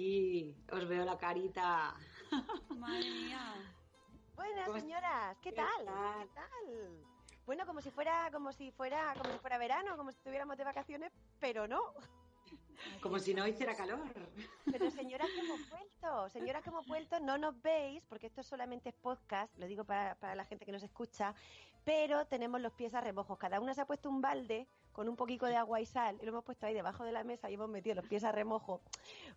Aquí os veo la carita. Madre mía. Buenas ¿Cómo- señoras, ¿qué, qué tal? tal? ¿Qué tal? Bueno, como si fuera, como si fuera, como si fuera verano, como si estuviéramos de vacaciones, pero no. Como si no hiciera calor. Pero señoras que hemos vuelto, señoras que hemos vuelto, no nos veis, porque esto solamente es podcast, lo digo para, para la gente que nos escucha, pero tenemos los pies a remojos. Cada una se ha puesto un balde con un poquito de agua y sal y lo hemos puesto ahí debajo de la mesa y hemos metido los pies a remojo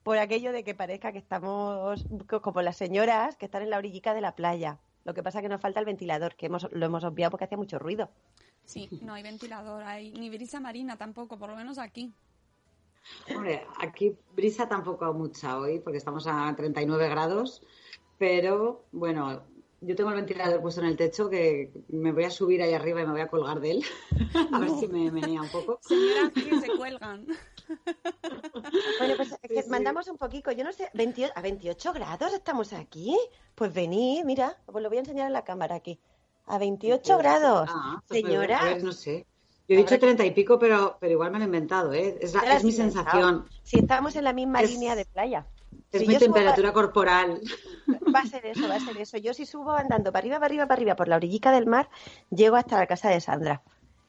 por aquello de que parezca que estamos co- como las señoras que están en la orillica de la playa. Lo que pasa es que nos falta el ventilador, que hemos, lo hemos obviado porque hacía mucho ruido. Sí, no hay ventilador, hay ni brisa marina tampoco, por lo menos aquí. Hombre, aquí brisa tampoco mucha hoy, porque estamos a 39 grados, pero bueno, yo tengo el ventilador puesto en el techo que me voy a subir ahí arriba y me voy a colgar de él, a ver si me menea un poco. Señoras que se cuelgan. Bueno, pues es que sí. mandamos un poquito, yo no sé, 28, a 28 grados estamos aquí. Pues venid, mira, os lo voy a enseñar en la cámara aquí. A 28 grados. Ah, pues me- Señora, a ver, no sé. Yo he dicho 30 y pico, pero, pero igual me lo he inventado, ¿eh? Es, la- mi inventado. sensación, Si estamos en la misma Es- línea de playa. Es Si mi subo temperatura corporal. Va a ser eso, va a ser eso. Yo si subo andando para arriba, para arriba, para arriba por la orillica del mar, llego hasta la casa de Sandra.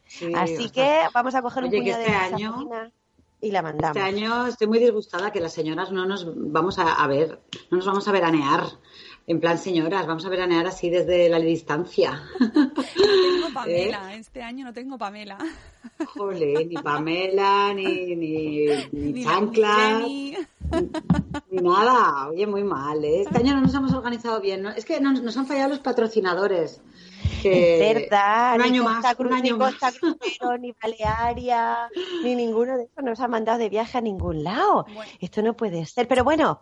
Sí, Así que vamos a coger un Oye, puñado este de año- gasolina y la mandamos. Este año estoy muy disgustada que las señoras no nos vamos a, a ver, no nos vamos a veranear. En plan, señoras, vamos a veranear así desde la distancia. No tengo ¿Eh? Pamela, este año no tengo Pamela. Jole, ni Pamela, ni, ni, ni Ni chanclas, ni nada. Oye, muy mal, ¿eh? Este año no nos hemos organizado bien. ¿no? Es que nos, nos han fallado los patrocinadores. Que Es verdad, un ni año Costa más, Cru- un año ni Costa más. Crucero, ni Balearia, ni ninguno de esos nos ha mandado de viaje a ningún lado. Bueno. Esto no puede ser. Pero bueno,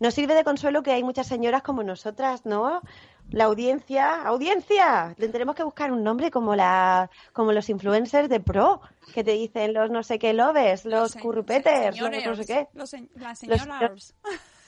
nos sirve de consuelo que hay muchas señoras como nosotras, ¿no? La audiencia, audiencia, le tenemos que buscar un nombre como la, como los influencers de pro, que te dicen los no sé qué lovers, los se- currupeters, los no sé qué. los se- las Los- señoras.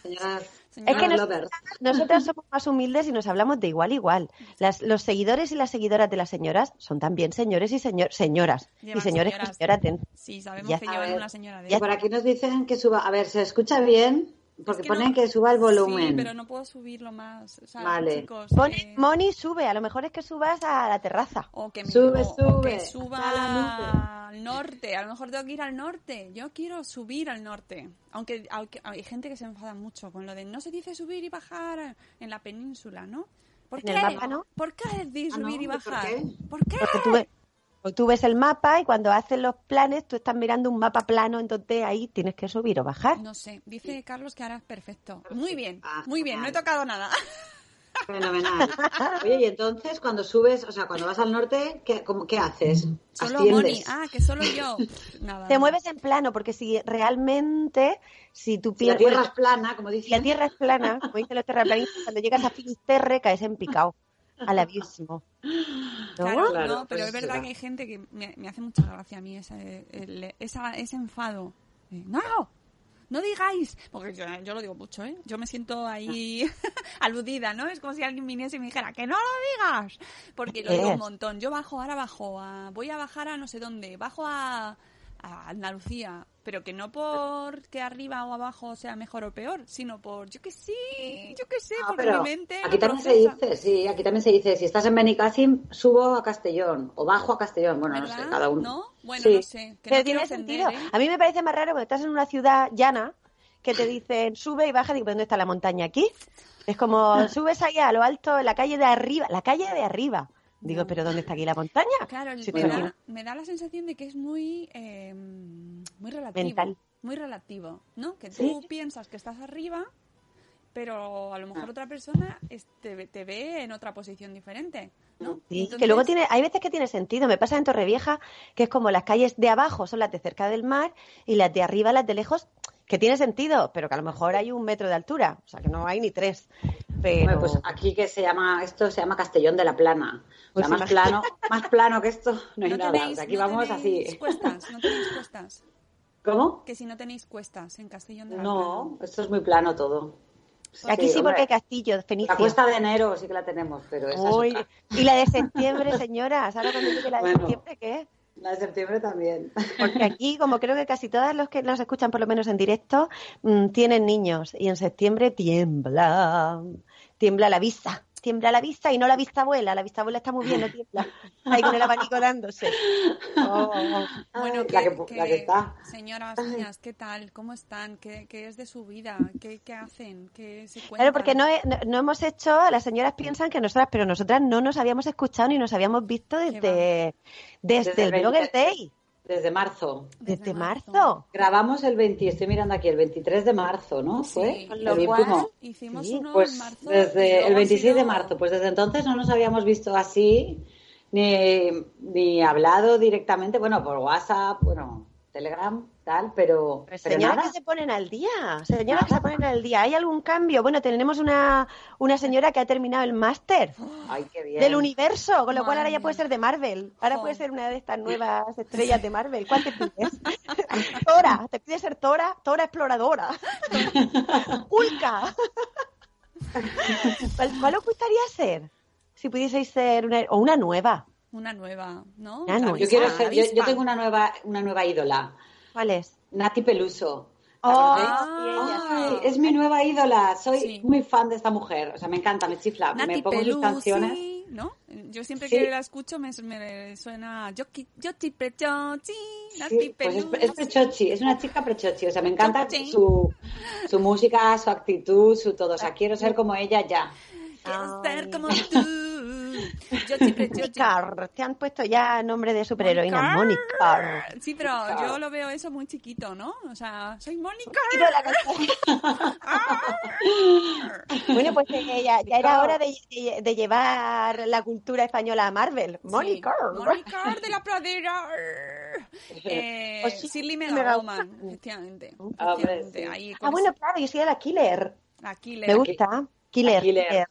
Señoras, Es que Señoras. Nosotras somos más humildes y nos hablamos de igual a igual. Las, los seguidores y las seguidoras de las señoras son también señores y señor, señoras. y señores señoras. que señoraten. Sí, sabemos Ya que llevan una señora de Por aquí nos dicen que suba. A ver, ¿se escucha bien? Porque que ponen no- que suba el volumen. Sí, pero no puedo subirlo más. O sea, Vale. chicos, Pon- eh, Moni sube, a lo mejor es que subas a la terraza. O que, me- Sube, o- o que sube, suba al norte. A lo mejor tengo que ir al norte. Yo quiero subir al norte. Aunque, aunque hay gente que se enfada mucho con lo de no se dice subir y bajar en la península, ¿no? ¿Por En qué? el mapa, ¿no? ¿Por qué decir Ah, ¿no? subir y ¿Y por bajar? qué? ¿Por qué? Porque tú, ves, pues tú ves el mapa y cuando haces los planes, tú estás mirando un mapa plano, entonces ahí tienes que subir o bajar. No sé. Dice Carlos que ahora es perfecto. Muy bien, Ah, muy bien. No he tocado nada. Fenomenal. Oye, y entonces cuando subes, o sea, cuando vas al norte, ¿qué, cómo- qué haces? Solo. Moni. Ah, que solo yo. Nada. Te mueves en plano, porque si realmente, si tu Si la piel... tierra bueno, es plana, como si la dicen. tierra es plana, como dicen los terraplanistas, cuando llegas a Finisterre caes en picado, al abismo. ¿No? Claro, Claro, no, pero pues es verdad será. que hay gente que me, me hace mucha gracia a mí ese, el- esa- ese enfado. Eh, ¡No! ¡No digáis! Porque yo, yo lo digo mucho, ¿eh? Yo me siento ahí aludida, ¿no? Es como si alguien viniese y me dijera ¡que no lo digas! Porque lo digo Es. un montón. Yo bajo, ahora bajo, a, voy a bajar a no sé dónde, bajo a, a Andalucía. Pero que no por que arriba o abajo sea mejor o peor, sino por, yo que sí, yo que sé, No, porque mi mente aquí también se dice, sí, aquí también se dice, si estás en Benicassim, subo a Castellón o bajo a Castellón, bueno, no sé, cada uno. ¿No? Bueno, Sí. no sé. Que Pero no tiene sentido. ¿eh? A mí me parece más raro cuando estás en una ciudad llana que te dicen sube y baja. Digo, ¿pero ¿dónde está la montaña aquí? Es como subes ahí a lo alto, en la calle de arriba, la calle de arriba. Digo, ¿pero dónde está aquí la montaña? Claro, Sí, me, da, aquí me da la sensación de que es muy, eh, muy relativo. Mental. Muy relativo, ¿no? Que tú Sí. piensas que estás arriba, pero a lo mejor otra persona te, ve- te ve en otra posición diferente, ¿no? Sí, Entonces- que luego tiene, hay veces que tiene sentido. Me pasa en Torrevieja, que es como las calles de abajo son las de cerca del mar y las de arriba, las de lejos, que tiene sentido, pero que a lo mejor hay un metro de altura, o sea que no hay ni tres. Pero Bueno, pues aquí que se llama, esto se llama Castellón de la Plana. O Pues sea, más imagina- plano, más plano que esto no hay no nada. tenéis, O sea, aquí no vamos tenéis así. cuestas, no tenéis cuestas. ¿Cómo? Que si no tenéis cuestas en Castellón de la No, esto es muy plano todo. aquí sí, hombre. porque hay castillos, Fenicia. La cuesta de enero sí que la tenemos, pero esa es Uy, otra. y la de septiembre, señoras, ahora cuando llegue la de Bueno. septiembre, ¿qué? La de septiembre también. Porque aquí, como creo que casi todos los que nos escuchan, por lo menos en directo, mm, tienen niños. Y en septiembre tiembla, tiembla la vista, tiembla la vista y no la vista abuela. La vista abuela está muy bien, no tiembla. Ahí con el abanico dándose. Oh, oh. Bueno, que, la que- la que está. señoras mías, ¿qué tal? ¿Cómo están? ¿Qué, qué es de su vida? ¿Qué, qué hacen? ¿Qué se cuentan? Claro, porque no, he- no, no hemos hecho, las señoras piensan que nosotras, pero nosotras no nos habíamos escuchado ni nos habíamos visto desde, desde, Desde el Blogger 20. Day, Desde marzo. desde marzo. Grabamos el 20, estoy mirando aquí, el 23 de marzo, ¿no? Sí, Fue con el lo cual, último. Hicimos Sí, uno Pues en marzo. desde el ha 26 de marzo, pues desde entonces no nos habíamos visto así, ni, ni hablado directamente, bueno, por WhatsApp, bueno, Telegram, tal, pero, Pues pero nada. que se ponen al día, señoras que se ponen al día. ¿Hay algún cambio? Bueno, tenemos una, una señora que ha terminado el máster Ay, qué bien. del universo, con lo cual ahora ya puede ser de Marvel. Ahora puede ser una de estas nuevas estrellas de Marvel. ¿Cuál te pides? Tora, te pides ser Tora, Tora exploradora. Ulca. ¿Cuál, cuál os gustaría ser? Si pudieseis ser una, o una nueva. Una nueva, ¿no? Una nueva. Yo quiero ser, yo, yo tengo una nueva, una nueva ídola, ¿Cuál es? Nati Peluso. ¿La Oh, Ay, sí. es mi nueva ídola, soy Sí. muy fan de esta mujer, o sea, me encanta, me chifla, Nati me pongo sus canciones. ¿no? Yo siempre Sí. que la escucho me, me suena Yoki, Yoti Prechochi, Nati Sí, pues es, Pelusi. es prechochi, es una chica prechochi, o sea, me encanta su, su música, su actitud, su todo, o sea, quiero ser como ella ya. Quiero Ay. ser como tú. Monicar. Te han puesto ya nombre de superheroína. Mónica. Sí, pero yo lo veo eso muy chiquito, ¿no? O sea, soy Mónica. Bueno, pues eh, ya, ya era hora de, de- de llevar la cultura española a Marvel. Monicar. Sí, Mónica de la pradera. Eh, Pues sí, me Megawoman, efectivamente. Ah, efectivamente. sí. Ahí Ah, bueno, claro, yo soy la Killer. la Killer. Me gusta. Killer. Killer, Killer.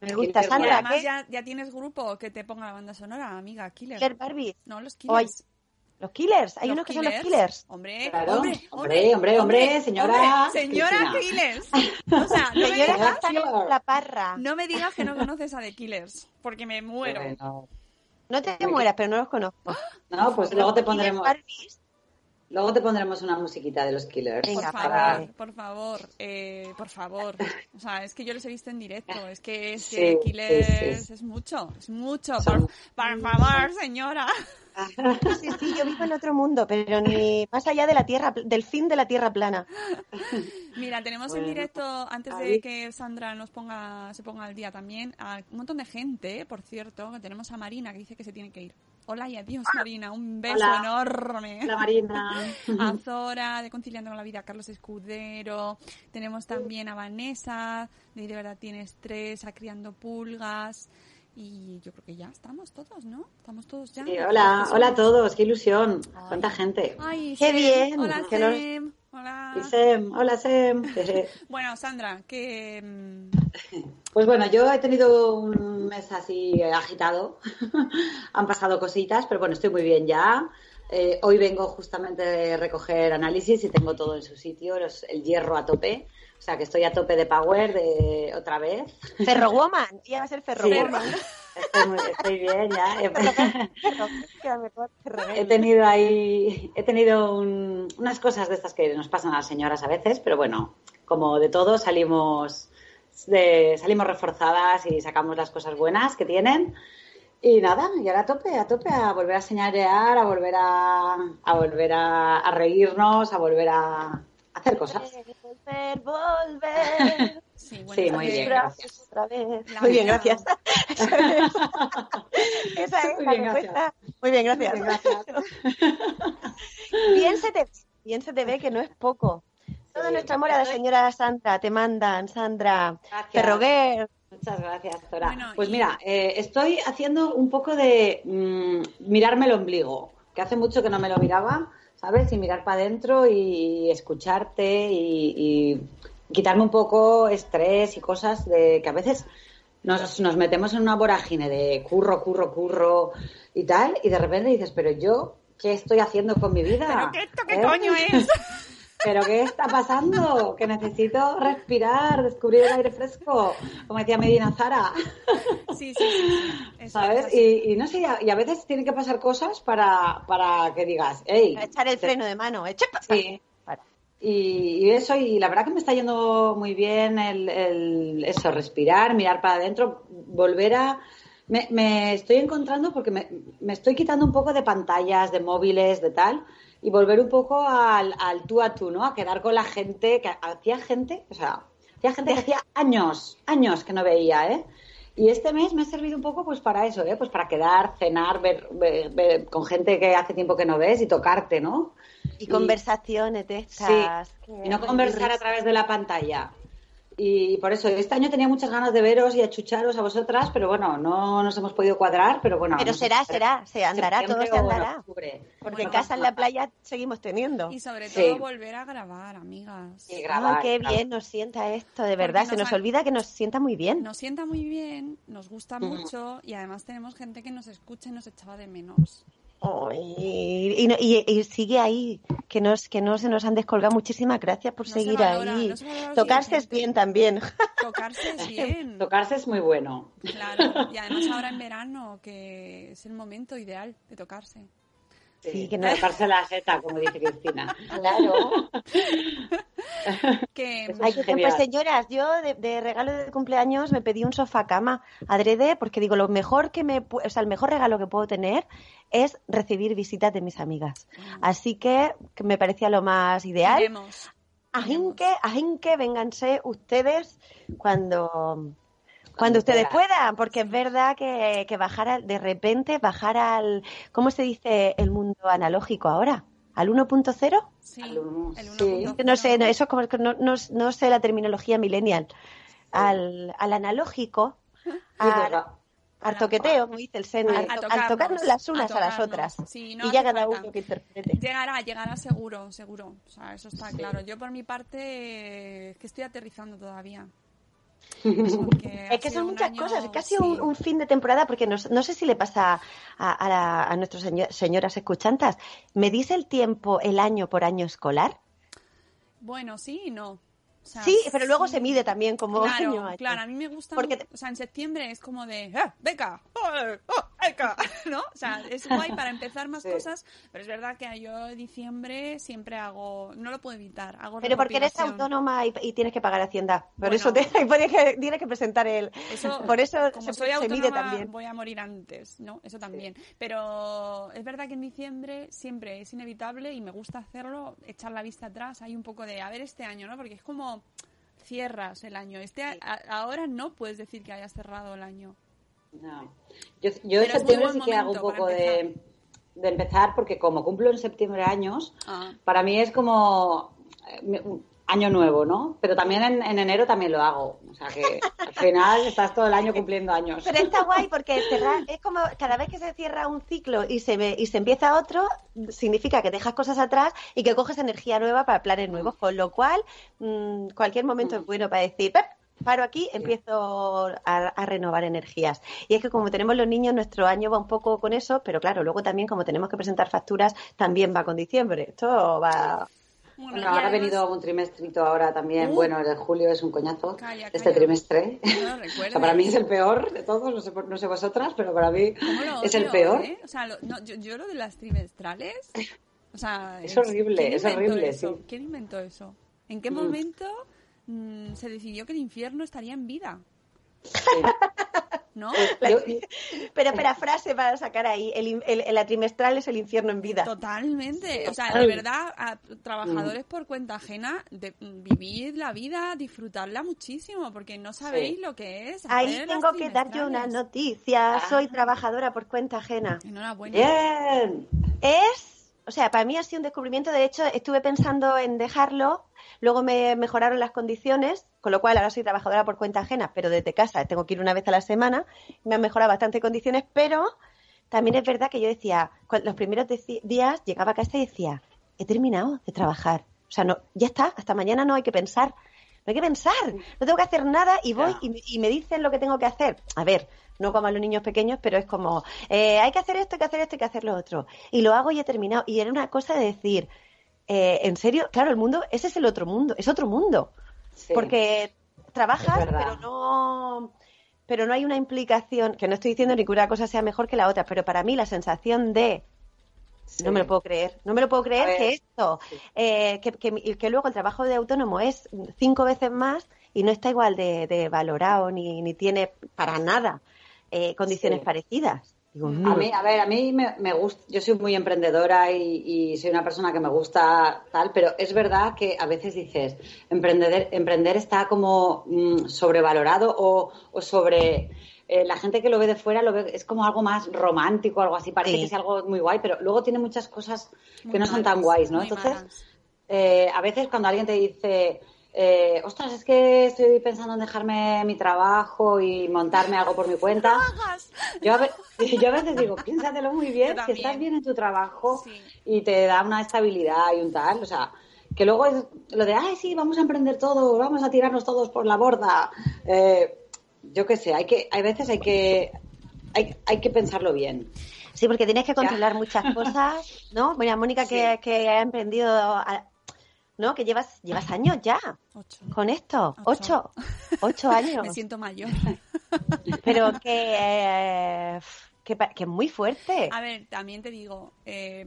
Me gusta, Sandra, además ¿qué? ya, ya tienes grupo que te ponga la banda sonora, amiga, Killer. Killer Barbie. No, los Killers. Los Killers. Hay Los unos que son los Killers. Hombre, Claro. hombre, Hombre, hombre, hombre, señora hombre, señora Cristina. Killers. O sea, no me, Señora digas, que está en la parra. no me digas que no conoces a The Killers, porque me muero. Bueno, No te mueras, pero no los conozco. No, pues luego te pondremos, Barbies. Luego te pondremos una musiquita de los Killers. Venga, por para- favor, por favor, eh, por favor. O sea, es que yo los he visto en directo. Es que, es Sí, que sí, Killers sí. es mucho, es mucho. Son- Por, por favor, señora. Sí, sí, yo vivo en otro mundo, pero ni más allá de la tierra, del fin de la tierra plana. Mira, tenemos en directo, antes de que Sandra nos ponga, se ponga al día también, a un montón de gente, por cierto, que tenemos a Marina que dice que se tiene que ir. Hola y adiós, Marina. Un beso Hola. enorme. Hola, Marina. A Zora, de Conciliando con la Vida, a Carlos Escudero. Tenemos también a Vanessa, de De verdad tienes tres, a Criando Pulgas. Y yo creo que ya estamos todos, ¿no? Estamos todos ya. Sí, hola, hola a todos, qué ilusión. Cuánta gente. Ay, Qué bien, Hola. Hola. Y Sem, hola Sem. Bueno, Sandra, que... mm, Pues bueno, yo he tenido un mes así agitado. Han pasado cositas, pero bueno, estoy muy bien ya. Eh, hoy vengo justamente de recoger análisis y tengo todo en su sitio, los- el hierro a tope. O sea que estoy a tope de power de otra vez. Ferrowoman. Ya va a ser Ferrowoman. Estoy, muy- estoy bien ya. He tenido ahí, he tenido un- unas cosas de estas que nos pasan a las señoras a veces, pero bueno, como de todo salimos, de, salimos reforzadas y sacamos las cosas buenas que tienen. Y nada, y ahora a tope, a tope, a volver a señalear, a volver a, a volver a, a reírnos, a volver a hacer cosas. Volver, volver. Sí, bueno, Sí, muy bien, Gracias otra vez. Muy bien, gracias. Esa es Muy la bien, gracias. respuesta. Muy bien, gracias. Gracias. Bien se te, bien se te ve que no es poco. Todo Sí, nuestro amor a la señora Sandra, te mandan, Sandra, Gracias. Ferroguer. Muchas gracias. Bueno, pues y- mira, eh, estoy haciendo un poco de mm, mirarme el ombligo, que hace mucho que no me lo miraba, ¿sabes? Y mirar para adentro y escucharte y, y quitarme un poco estrés y cosas de que a veces nos, nos metemos en una vorágine de curro, curro, curro y tal, y de repente dices, pero yo, ¿qué estoy haciendo con mi vida? ¿Pero qué esto qué ¿Eh? coño es? ¿Pero qué está pasando? Que necesito respirar, descubrir el aire fresco, como decía Medina Zara, Sí, sí, sí. Eso ¿sabes? Y, y no sé, y a veces tienen que pasar cosas para, para que digas, hey, echar el freno de mano. Eche Sí. Y, y eso, y la verdad que me está yendo muy bien el, el- eso, respirar, mirar para adentro, volver a... Me, me estoy encontrando porque me, me estoy quitando un poco de pantallas, de móviles, de tal, y volver un poco al, al tú a tú, ¿no? A quedar con la gente, que hacía gente, o sea, hacía gente que hacía años, años que no veía, ¿eh? Y este mes me ha servido un poco pues para eso, ¿eh? Pues para quedar, cenar, ver, ver- ver con gente que hace tiempo que no ves y tocarte, ¿no? Y conversaciones de estas. Sí, y no conversar a través de la pantalla. Y por eso, este año tenía muchas ganas de veros y achucharos a vosotras, pero bueno, no nos hemos podido cuadrar, pero bueno. Pero no sé, será, será, se andará, todo se en andará. Porque en No casa, en la playa, seguimos teniendo. Y sobre Sí. todo volver a grabar, amigas. Sí, Ay, grabar, qué grabar. bien nos sienta esto, de verdad. Porque Se nos nos han- olvida que nos sienta muy bien. Nos sienta muy bien, nos gusta Ujú. mucho y además tenemos gente que nos escucha y nos echaba de menos. Ay, y, no- y- y sigue ahí, que, nos, que no se nos han descolgado. Muchísimas gracias por No se seguir valora, ahí. no se Tocarse es bien también. Tocarse es bien. Tocarse es muy bueno. Claro, y además ahora en verano, que es el momento ideal de tocarse. Sí, que no- Tocarse la seta, como dice Cristina. Claro. Que Eso Ay, es pues señoras, yo de, de regalo de cumpleaños me pedí un sofá cama adrede porque digo, lo mejor que me, o sea, el mejor regalo que puedo tener es recibir visitas de mis amigas. Así que, que me parecía lo más ideal. iremos. Ajinque, ajinque, vénganse ustedes cuando cuando ustedes puedan. porque es verdad que, que bajar al- de repente, bajar al, ¿cómo se dice el mundo analógico ahora? ¿Al 1.0? Sí, Al el sí. 1.0. No sé, no, eso es como que no, no, no sé la terminología millennial. Al, al analógico, al, toqueteo, como dice el a al, tocarnos, tocarnos las unas a a, las otras. Sí, no y ya cada uno que interprete. Llegará, llegará seguro, seguro. O sea, eso está claro. Yo por mi parte es que estoy aterrizando todavía. Es que son muchas año- cosas, es casi un, sí. un fin de temporada, porque no, no sé si le pasa a, a, la- a nuestras seño- señoras escuchantas. ¿Medís el tiempo el año por año escolar? Bueno, sí y no. O sea, sí, pero luego sí. se mide también como Claro, año a año. claro, a mí me gusta. Porque O sea, en septiembre es como de. ¡Eh, beca! ¡Oh, oh, beca! ¿No? O sea, es guay para empezar más Sí. cosas, pero es verdad que yo diciembre siempre hago. No lo puedo evitar. Hago Pero porque eres autónoma y, y tienes que pagar Hacienda. Por Bueno. eso te, tienes, que, tienes que presentar el... Eso, por eso como se, soy se autónoma, mide también. voy a morir antes, ¿no? Eso también. Pero es verdad que en diciembre siempre es inevitable y me gusta hacerlo, echar la vista atrás. Hay un poco de, a ver este año, ¿no? Porque es como cierras el año. Este a- a- ahora no puedes decir que hayas cerrado el año. No. Yo, yo en septiembre sí que hago un poco para de, de empezar, porque como cumplo en septiembre años, Ah. para mí es como eh, año nuevo, ¿no? Pero también en, en enero también lo hago. O sea que al final estás todo el año cumpliendo años. Pero está guay porque cerrar, es como cada vez que se cierra un ciclo y se, ve- y se empieza otro, significa que dejas cosas atrás y que coges energía nueva para planes nuevos, con lo cual mm, cualquier momento es bueno para decir, "Pep, paro aquí, empiezo a, a renovar energías. Y es que como tenemos los niños, nuestro año va un poco con eso, pero claro, luego también como tenemos que presentar facturas, también va con diciembre. Esto va... Bueno, Bueno, ha venido un trimestrito ahora también. Uh. bueno, el de julio es un coñazo. Calla, este trimestre. No O sea, para mí es el peor de todos, no sé, no sé vosotras, pero para mí ¿Cómo lo es el peor. eh? O sea, lo- no, yo, yo lo de las trimestrales. O sea, Es horrible, ¿quién es horrible, eso? sí. ¿Quién inventó eso? ¿En qué Mm. momento mm, se decidió que el infierno estaría en vida? Sí. ¿No? Yo- Pero espera, frase para sacar ahí, el, el- la trimestral es el infierno en vida. Totalmente. O sea, de verdad, a trabajadores por cuenta ajena, de, vivid la vida, disfrutarla muchísimo, porque no sabéis Sí. lo que es. Ahí tengo que dar yo una noticia. Soy Ah. trabajadora por cuenta ajena. Enhorabuena. Bien. Es, o sea, para mí ha sido un descubrimiento. De hecho, estuve pensando en dejarlo. Luego me mejoraron las condiciones, con lo cual ahora soy trabajadora por cuenta ajena, pero desde casa tengo que ir una vez a la semana. Me han mejorado bastante condiciones, pero también es verdad que yo decía, los primeros días llegaba a casa y decía, he terminado de trabajar. O sea, no, ya está, hasta mañana no hay que pensar. No hay que pensar, no tengo que hacer nada y voy y, y me dicen lo que tengo que hacer. A ver, no como a los niños pequeños, pero es como, eh, hay que hacer esto, hay que hacer esto, hay que hacer lo otro. Y lo hago y he terminado. Y era una cosa de decir, eh, en serio, claro, el mundo, ese es el otro mundo, es otro mundo. Sí. Porque trabajas, pero no pero no hay una implicación, que no estoy diciendo ni que una cosa sea mejor que la otra, pero para mí la sensación de Sí. no me lo puedo creer, no me lo puedo creer que esto, sí. eh, que, que, que luego el trabajo de autónomo es cinco veces más y no está igual de, de valorado ni, ni tiene para nada eh, condiciones Sí. parecidas. Digo, A mí, a ver, a mí me, me gusta, yo soy muy emprendedora y, y soy una persona que me gusta tal, pero es verdad que a veces dices, emprender, emprender está como mm, sobrevalorado o, o sobre... eh, la gente que lo ve de fuera lo ve, es como algo más romántico, algo así, parece Sí. que es algo muy guay, pero luego tiene muchas cosas que Muy no son tan guays, ¿no? Entonces, eh, a veces cuando alguien te dice, eh, ostras, es que estoy pensando en dejarme mi trabajo y montarme algo por mi cuenta, yo a, ve- yo a veces digo, piénsatelo muy bien, si estás bien en tu trabajo Sí. y te da una estabilidad y un tal, o sea, que luego es lo de, ay, sí, vamos a emprender todo, vamos a tirarnos todos por la borda. Eh, yo qué sé, hay que, hay veces hay que, hay, hay que pensarlo bien. Sí, porque tienes que controlar muchas cosas, ¿no? Mira, Mónica que, Sí. que ha emprendido, a- ¿no? Que llevas, llevas años ya Ocho. con esto, Ocho. ocho, ocho años. Me siento mayor. Pero que, eh, que, que es muy fuerte. A ver, también te digo, eh,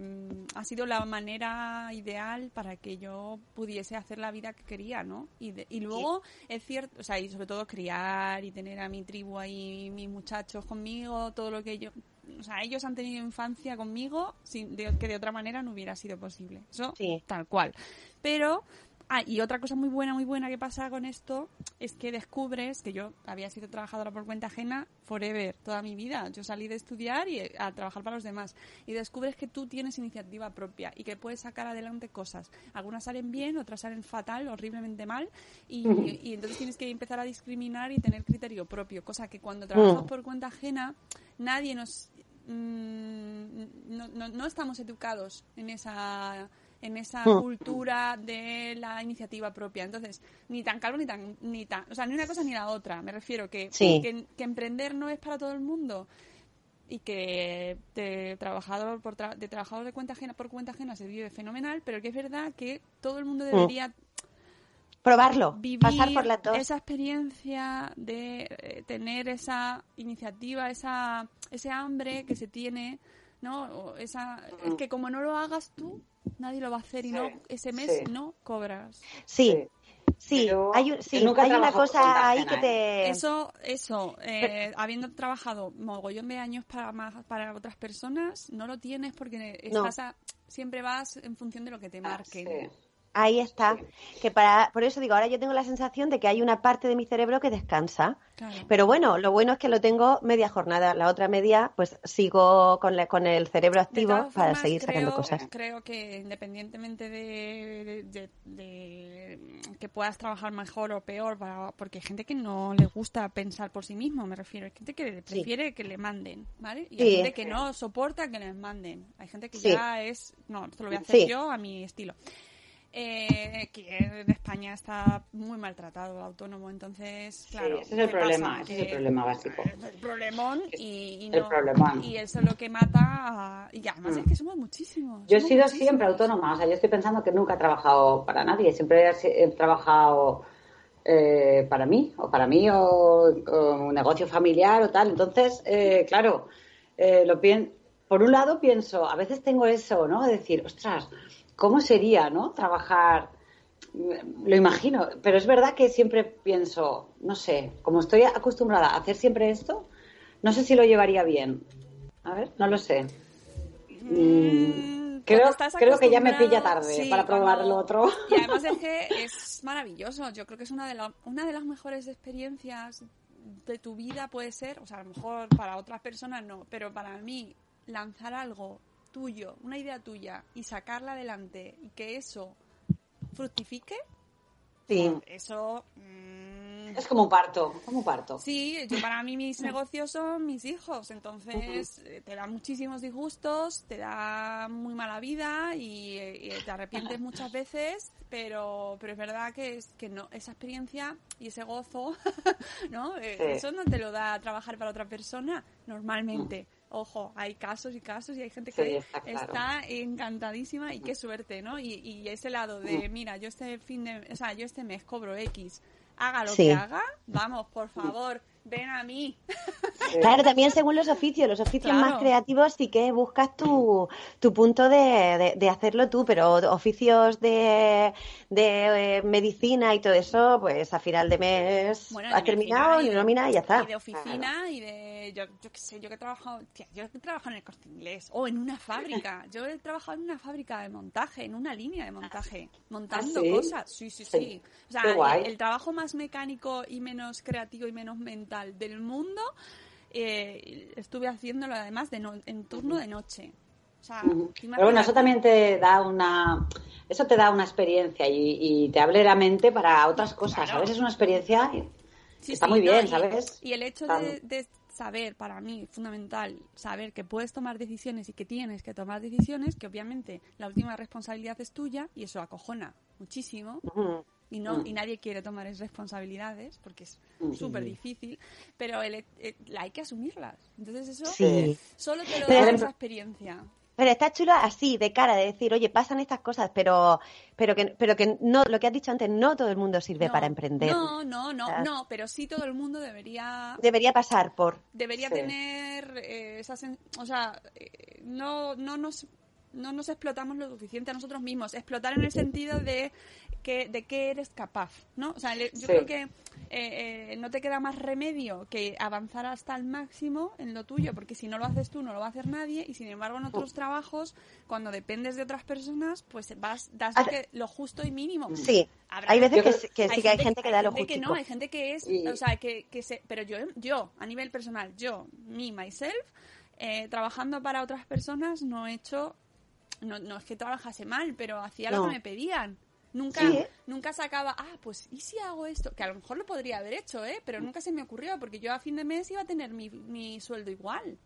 ha sido la manera ideal para que yo pudiese hacer la vida que quería, ¿no? Y, de- y luego es cierto, o sea, y sobre todo criar y tener a mi tribu ahí, mis muchachos conmigo, todo lo que ellos, o sea, ellos han tenido infancia conmigo, sin, de- que de otra manera no hubiera sido posible. Eso, Sí. tal cual. Pero Ah, y otra cosa muy buena, muy buena que pasa con esto es que descubres que yo había sido trabajadora por cuenta ajena forever, toda mi vida. Yo salí de estudiar y eh, a trabajar para los demás. Y descubres que tú tienes iniciativa propia y que puedes sacar adelante cosas. Algunas salen bien, otras salen fatal, horriblemente mal. Y, y entonces tienes que empezar a discriminar y tener criterio propio. Cosa que cuando trabajas Mm. por cuenta ajena, nadie nos... mm, no, no, no estamos educados en esa en esa Mm. cultura de la iniciativa propia. Entonces, ni tan calvo ni tan, ni tan, o sea, ni una cosa ni la otra. Me refiero que, Sí. que, que emprender no es para todo el mundo y que de trabajador por tra- de trabajador de cuenta ajena por cuenta ajena se vive fenomenal, pero que es verdad que todo el mundo debería Probarlo, vivir pasar por las dos. esa experiencia de eh, tener esa iniciativa, esa ese hambre que se tiene, ¿no? O esa es que como no lo hagas tú, nadie lo va a hacer y Sí, no ese mes sí. no cobras. Sí, sí, hay, un- sí, hay una cosa ahí que te... Eso, eso, eh, habiendo trabajado mogollón de años para más, para otras personas, no lo tienes porque No. estás a- siempre vas en función de lo que te Ah, marquen. sí. Ahí está. Que para, por eso digo, ahora yo tengo la sensación de que hay una parte de mi cerebro que descansa. Claro. Pero bueno, lo bueno es que lo tengo media jornada. La otra media, pues sigo con, la- con el cerebro activo para formas, seguir sacando creo- cosas. Creo que independientemente de, de- de- de que puedas trabajar mejor o peor, para- porque hay gente que no le gusta pensar por sí mismo, me refiero. Hay gente que Sí. prefiere que le manden, ¿vale? Y Sí. hay gente que no soporta que les manden. Hay gente que Sí. ya es, no, esto lo voy a hacer Sí. yo a mi estilo. Eh, que en España está muy maltratado el autónomo, entonces, claro. ese es el ¿qué problema, ese es el Que- problema básico. el problemón y, y El no- problemón. y eso es lo que mata a- y además Mm. es que somos muchísimos Yo he sido muchísimos. siempre autónoma, o sea, yo estoy pensando que nunca he trabajado para nadie, siempre he, he trabajado eh, para mí, o para mí, o, o un negocio familiar o tal. Entonces, eh, claro, eh, lo pien- por un lado pienso, a veces tengo eso, ¿no? De decir, ostras, ¿cómo sería, ¿no? Trabajar, lo imagino, pero es verdad que siempre pienso, no sé, como estoy acostumbrada a hacer siempre esto, no sé si lo llevaría bien. A ver, no lo sé. Mm, cuando creo, creo que ya me pilla tarde sí, para probar cuando- lo otro. y además es que es maravilloso yo creo que es una de, la- una de las mejores experiencias de tu vida puede ser o sea a lo mejor para otras personas no pero para mí lanzar algo tuyo una idea tuya y sacarla adelante y que eso fructifique Sí. eso mm, Es como un parto, como un parto. Sí, yo para mí mis negocios son mis hijos, entonces eh, te da muchísimos disgustos, te da muy mala vida y, eh, y te arrepientes muchas veces, pero pero es verdad que es que no esa experiencia y ese gozo, ¿no? Eh, Sí. Eso no te lo da trabajar para otra persona normalmente. Ojo, hay casos y casos y hay gente Sí, que está claro. está encantadísima y qué suerte, ¿no? Y, y ese lado de, mira, yo este fin de, o sea, yo este mes cobro X, haga lo Sí. que haga, vamos, por favor, ven a mí. Claro, también según los oficios, los oficios Claro. más creativos sí que buscas tu, tu punto de, de- de hacerlo tú, pero oficios de, de eh, medicina y todo eso, pues a final de mes Bueno, has terminado, y de- nómina y ya está. Y de oficina y de, yo, yo qué sé, yo que he trabajado, tía, yo que he trabajado en el corte inglés o en una fábrica. Yo he trabajado en una fábrica de montaje, en una línea de montaje, montando ¿sí? cosas. Sí, sí, sí. Sí. O sea, el, el trabajo más mecánico y menos creativo y menos mental del mundo, eh, estuve haciéndolo además de no- en turno de noche. O sea, Pero bueno, eso también te da una, eso te da una experiencia y, y te abre la mente para otras cosas, Claro. ¿sabes? Es una experiencia, Sí, está sí, muy no, bien, y- ¿sabes? Y el hecho de, de saber, para mí, fundamental, saber que puedes tomar decisiones y que tienes que tomar decisiones, que obviamente la última responsabilidad es tuya y eso acojona muchísimo. Y, no, Mm. y nadie quiere tomar esas responsabilidades porque es Mm. súper difícil, pero el- el- hay que asumirlas. Entonces eso Sí. solo te lo Pero- da esa experiencia. Pero está chulo así, de cara, de decir, oye, pasan estas cosas, pero, pero que, pero que no, lo que has dicho antes, no todo el mundo sirve No, para emprender. No, no, no, Ah. no, pero sí todo el mundo debería Debería pasar por. debería Sí. tener eh, esa sen- o sea eh, no no nos no nos explotamos lo suficiente a nosotros mismos explotar en el sentido de que de qué eres capaz no o sea le- yo Sí. creo que eh, eh, no te queda más remedio que avanzar hasta el máximo en lo tuyo porque si no lo haces tú no lo va a hacer nadie y sin embargo en otros trabajos cuando dependes de otras personas pues vas das lo, que- lo justo y mínimo. Sí, Habrá- hay veces que, creo- sí- que sí que hay gente que da lo gente que no, hay gente que es, Y- o sea, que, que se, pero yo, yo, a nivel personal, yo, me, myself, eh, trabajando para otras personas, no he hecho, no, no es que trabajase mal, pero hacía lo que me pedían. Nunca, Sí, ¿eh? nunca sacaba, ah, pues, ¿y si hago esto? Que a lo mejor lo podría haber hecho, ¿eh? Pero nunca se me ocurrió, porque yo a fin de mes iba a tener mi, mi sueldo igual.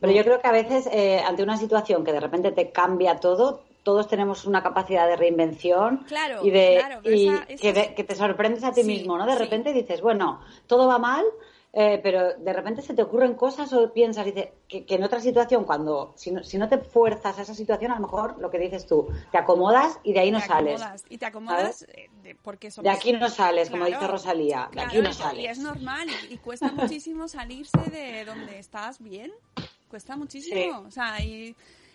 Pero yo creo que a veces, eh, ante una situación que de repente te cambia todo, todos tenemos una capacidad de reinvención Claro, y, de, claro, y esa- esa que, de- que te sorprendes a ti Sí, mismo, ¿no? De sí. repente dices, bueno, todo va mal, eh, pero de repente se te ocurren cosas o piensas dices, que, que en otra situación, cuando si no, si no te fuerzas a esa situación, a lo mejor lo que dices tú, te acomodas y de ahí no te sales. acomodas, y te acomodas eh, porque somos... De aquí no sales, como dice Rosalía, de claro, aquí no sales. Y es normal, y, y cuesta muchísimo salirse de donde estás bien. Cuesta muchísimo. Sí. O sea, y,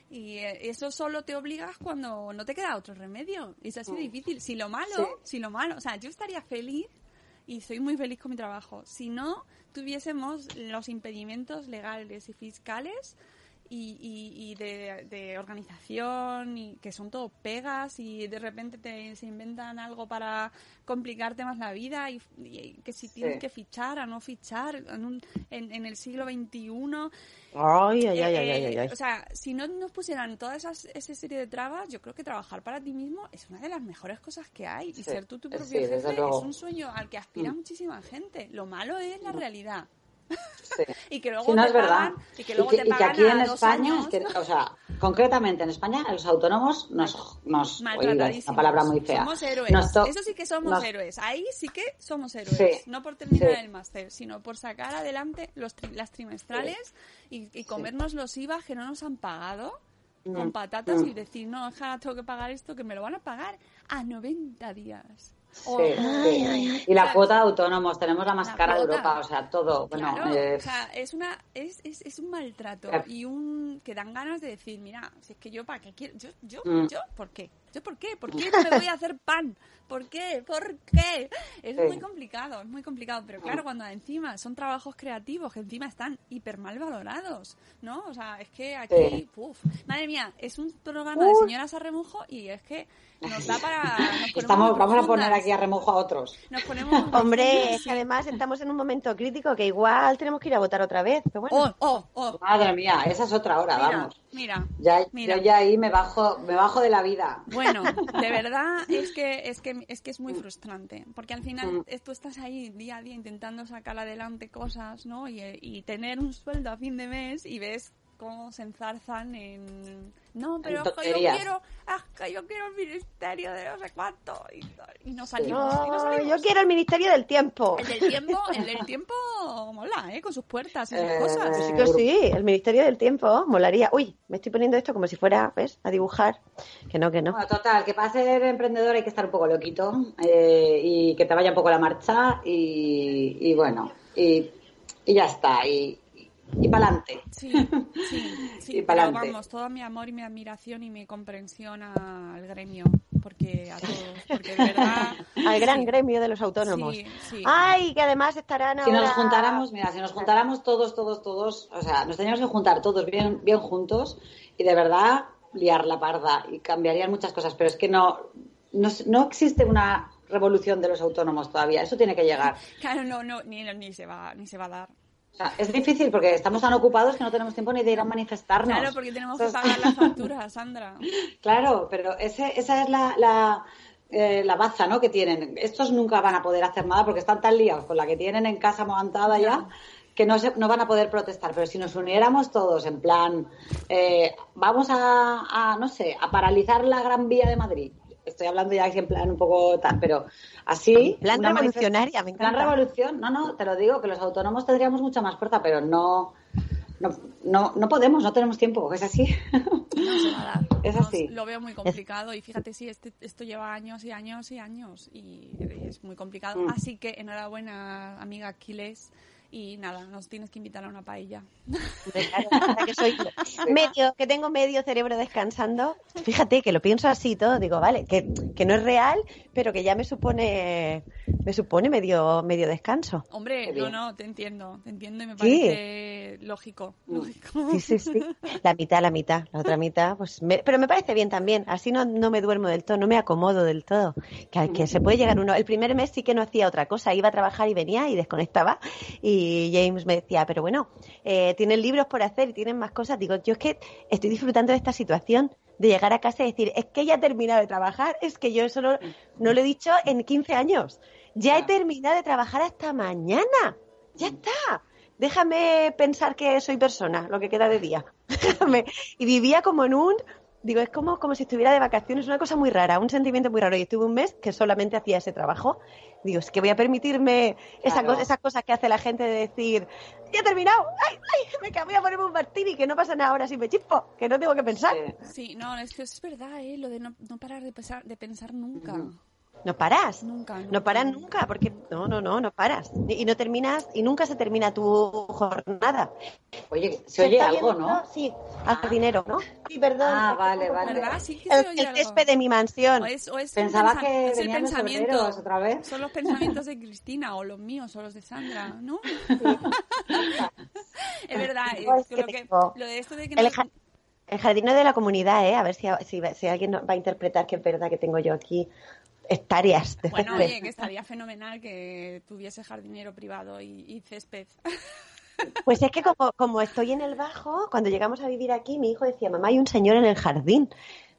y eh, eso solo te obligas cuando no te queda otro remedio. Y es así de difícil. Si lo malo, Sí. si lo malo, o sea, yo estaría feliz y soy muy feliz con mi trabajo. Si no tuviésemos los impedimentos legales y fiscales y, y- y de, de organización y que son todo pegas y de repente te, se inventan algo para complicarte más la vida y, y que si tienes Sí. que fichar o no fichar en, un- en, en el siglo XXI. Ay, ay, ay, Eh, ay, ay, ay, ay. O sea, si no nos pusieran toda esas, esa serie de trabas, yo creo que trabajar para ti mismo es una de las mejores cosas que hay. Y Sí, ser tú tu propio sí, jefe es un sueño al que aspira Mm. muchísima gente. Lo malo es la realidad. Sí. Y que luego Sí, no te es verdad. pagan, y que luego que, te y que pagan aquí en España, años. es que, o sea, concretamente en España, los autónomos nos, nos oiga, esta palabra muy fea. Somos héroes. Nos Eso sí que somos nos- héroes. Ahí sí que somos héroes. Sí, No por terminar el máster, sino por sacar adelante los tri- las trimestrales y, y comernos los IVA que no nos han pagado con Mm, patatas mm. y decir, no, ahora tengo que pagar esto, que me lo van a pagar a 90 días. Sí. Y la cuota de autónomos, tenemos la más cara de. Europa, o sea, todo. Bueno, Claro, eh, o sea, es una es, es, es un maltrato y un que dan ganas de decir, mira, si es que yo para qué quiero, yo yo Mm. yo ¿por qué? ¿Yo por qué? ¿Por qué no me voy a hacer pan? ¿Por qué? ¿Por qué? Es Sí. muy complicado, es muy complicado, pero claro, cuando encima son trabajos creativos que encima están hiper mal valorados, ¿no? O sea, es que aquí, Sí. uf, madre mía, es un programa de señoras a remojo y es que nos da para nos estamos, vamos a poner profundas. A remojo a otros. nos ponemos Hombre, es que además estamos en un momento crítico que igual tenemos que ir a votar otra vez. Pero bueno, Oh, oh, oh. Madre mía, esa es otra hora, Mira, vamos. mira, Ya, mira. Yo ya ahí me bajo, me bajo de la vida. Bueno, de verdad es que es que es que es muy Mm. frustrante, porque al final Mm. tú estás ahí día a día intentando sacar adelante cosas, ¿no? Y, eh, y tener un sueldo a fin de mes y ves cómo se enzarzan en no, pero es que yo quiero, es que yo quiero el ministerio de no sé cuánto y, y no salimos, y no No, salimos. yo quiero el Ministerio del Tiempo. El del tiempo, el del tiempo mola, ¿eh? Con sus puertas y sus Eh, cosas. Sí que sí, el Ministerio del Tiempo, molaría. Uy, me estoy poniendo esto como si fuera, ¿ves? A dibujar. Que no, que no. Bueno, total, que para ser emprendedor hay que estar un poco loquito eh, y que te vaya un poco la marcha y, y bueno, y, y ya está, y, y, para adelante. Sí, sí, sí, Y pa'lante. vamos, todo mi amor y mi admiración y mi comprensión al gremio, porque a todos, porque de verdad... Al gran sí, gremio de los autónomos. Sí, sí. Ay, que además estarán Si nos juntáramos, mira, si nos juntáramos todos, todos, todos, o sea, nos teníamos que juntar todos bien, bien juntos y de verdad liar la parda y cambiarían muchas cosas, pero es que no, no, no existe una revolución de los autónomos todavía, eso tiene que llegar. Claro, no, no, ni, ni se va, ni se va a dar. O sea, es difícil porque estamos tan ocupados que no tenemos tiempo ni de ir a manifestarnos. Claro, porque tenemos que pagar las facturas, Sandra. Claro, pero ese, esa es la, la, eh, la baza ¿no? que tienen. Estos nunca van a poder hacer nada porque están tan liados con la que tienen en casa montada ya que no, se, no van a poder protestar. Pero si nos uniéramos todos en plan, eh, vamos a, a, no sé, a paralizar la Gran Vía de Madrid. Estoy hablando ya aquí en plan un poco tal, pero así. Plan revolucionaria, me Plan encanta. revolución, no, no, te lo digo, que los autónomos tendríamos mucha más fuerza, pero no, no, no, no podemos, no tenemos tiempo, es así. No se va a dar. Es así. lo veo muy complicado y fíjate si este, esto lleva años y años y años y es muy complicado. Mm. Así que enhorabuena, amiga Aquiles. Y nada, nos tienes que invitar a una paella. Claro, que soy medio, que tengo medio cerebro descansando. Fíjate que lo pienso así y todo, digo, vale, que, que no es real, pero que ya me supone, me supone medio, medio descanso. Hombre, no, no, te entiendo, te entiendo y me Sí. parece lógico. lógico. Sí, sí, sí. La mitad, la mitad. La otra mitad, pues. me- pero me parece bien también. Así no, no me duermo del todo, no me acomodo del todo. Que, que se puede llegar uno. El primer mes sí que no hacía otra cosa. Iba a trabajar y venía y desconectaba. Y James me decía, pero bueno, eh, tienen libros por hacer y tienen más cosas. Digo, yo es que estoy disfrutando de esta situación. De llegar a casa y decir, es que ya he terminado de trabajar. Es que yo eso no, no lo he dicho en 15 años. Ya he terminado de trabajar hasta mañana. Ya está. Déjame pensar que soy persona, lo que queda de día. Déjame. Y vivía como en un. Digo, es como, como si estuviera de vacaciones, una cosa muy rara, un sentimiento muy raro. Y estuve un mes que solamente hacía ese trabajo. Digo, es que voy a permitirme esa Claro. cosa- esas cosas que hace la gente de decir, ya he terminado, ay, ay, me voy a ponerme un martini, que no pasa nada ahora si me chispo, que no tengo que pensar. Sí. Sí, no, es que es verdad, ¿eh? Lo de no, no parar de pensar, de pensar nunca. No paras. Nunca, nunca. No paras nunca, porque no, no, no, no paras. Y y no terminas, y nunca se termina tu jornada. Oye, se oye algo, viendo- ¿no? Sí, al jardinero, ¿no? Sí, perdón. Ah, vale, vale. ¿Verdad? Sí que El, se oye el algo. césped de mi mansión. O es, o es Pensaba un pensa- que es el los pensamiento. otra vez. Son los pensamientos de Cristina o los míos o los de Sandra, ¿no? es verdad, eh, es que lo, que- lo de esto de que El, no- el jardinero de la comunidad, ¿eh? A ver si, si, si alguien va a interpretar que es verdad que tengo yo aquí hectáreas de Bueno, césped. oye, que estaría fenomenal que tuviese jardinero privado y, y césped. Pues es que como, como estoy en el bajo, cuando llegamos a vivir aquí, mi hijo decía, mamá, hay un señor en el jardín.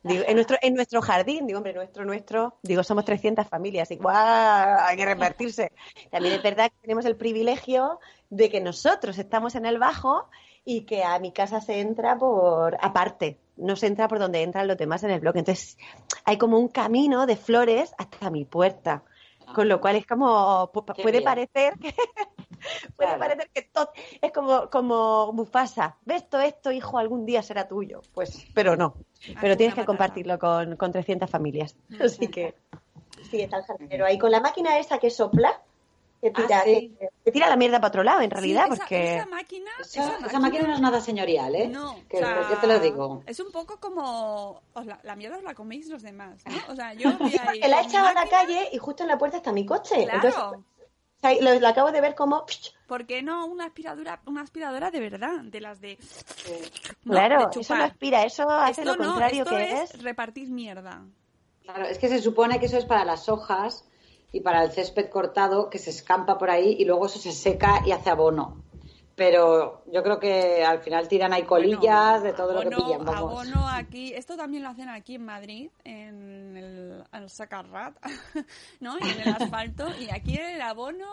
Digo, en nuestro, en nuestro jardín, digo, hombre, nuestro, nuestro, digo, somos 300 familias, igual hay que repartirse. También es verdad que tenemos el privilegio de que nosotros estamos en el bajo y que a mi casa se entra por aparte, no se entra por donde entran los demás en el bloque. Entonces, hay como un camino de flores hasta mi puerta. Con lo cual es como, puede bien. parecer que, puede Claro. parecer que todo, es como, como Mufasa. ¿Ves todo esto, hijo, algún día será tuyo? Pues, pero no. Pero tienes que compartirlo con, con 300 familias. Así que, sí, está el jardinero ahí con la máquina esa que sopla, que tira, Ah, sí. que, que tira la mierda para otro lado, en realidad, Sí, esa, porque... esa máquina, Esa, esa máquina no es nada señorial, ¿eh? No, Que, o sea, yo te lo digo. Es un poco como os la, la mierda os la coméis los demás, ¿no? O sea, yo voy a ir Porque la he echado a la máquina, calle y justo en la puerta está mi coche. Claro. Entonces, o sea, lo, lo acabo de ver como... ¿Por qué no una aspiradora, una aspiradora de verdad, de las de ¿no? Claro, de eso no aspira, eso hace Esto lo no, contrario esto que es, es... repartir mierda. Claro, es que se supone que eso es para las hojas y para el césped cortado que se escampa por ahí y luego eso se seca y hace abono. Pero yo creo que al final tiran ahí colillas Bueno, de todo lo que abono- pillan, vamos. Abono aquí, esto también lo hacen aquí en Madrid, en el, el Sacarrat, ¿no? Y en el asfalto. Y aquí el abono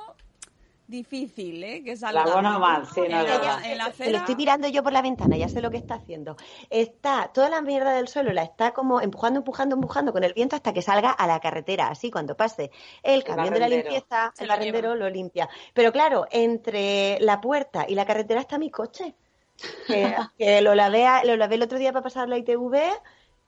difícil, ¿eh? Que salga. mal, sí, no en, la, en la Que acera, lo estoy mirando yo por la ventana, ya sé lo que está haciendo. Está toda la mierda del suelo, la está como empujando, empujando, empujando con el viento hasta que salga a la carretera. Así cuando pase el camión de la limpieza, Se el barrendero lo limpia. Pero claro, entre la puerta y la carretera está mi coche. Que, que lo, lavé, lo lavé el otro día para pasar la ITV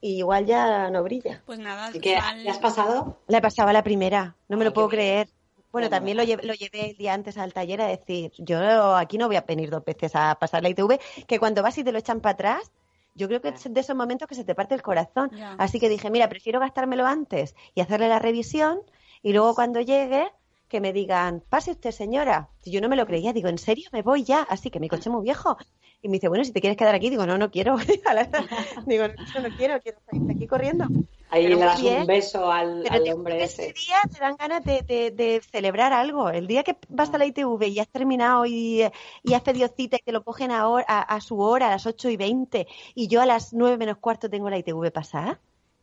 y igual ya no brilla. pues nada, ¿Le has pasado? La pasaba la primera, no me Ay, lo puedo creer. Bueno, también lo llevé, lo llevé el día antes al taller a decir, yo aquí no voy a venir dos veces a pasar la ITV, que cuando vas y te lo echan para atrás, yo creo que es de esos momentos que se te parte el corazón. Así que dije, mira, prefiero gastármelo antes y hacerle la revisión y luego cuando llegue que me digan, pase usted señora. Yo no me lo creía, digo, ¿en serio? Me voy ya. Así que mi coche es muy viejo. Y me dice, bueno, si te quieres quedar aquí, digo, no, no quiero. digo, no, no quiero, quiero salir aquí corriendo. Ahí Pero le das bien. un beso al, Pero al te- hombre ese ese. día te dan ganas de, de- de celebrar algo. El día que vas a la ITV y has terminado y, y has pedido cita y te lo cogen a, hora- a, a su hora, a las 8 y 20, y yo a las 9 menos cuarto tengo la ITV pasada.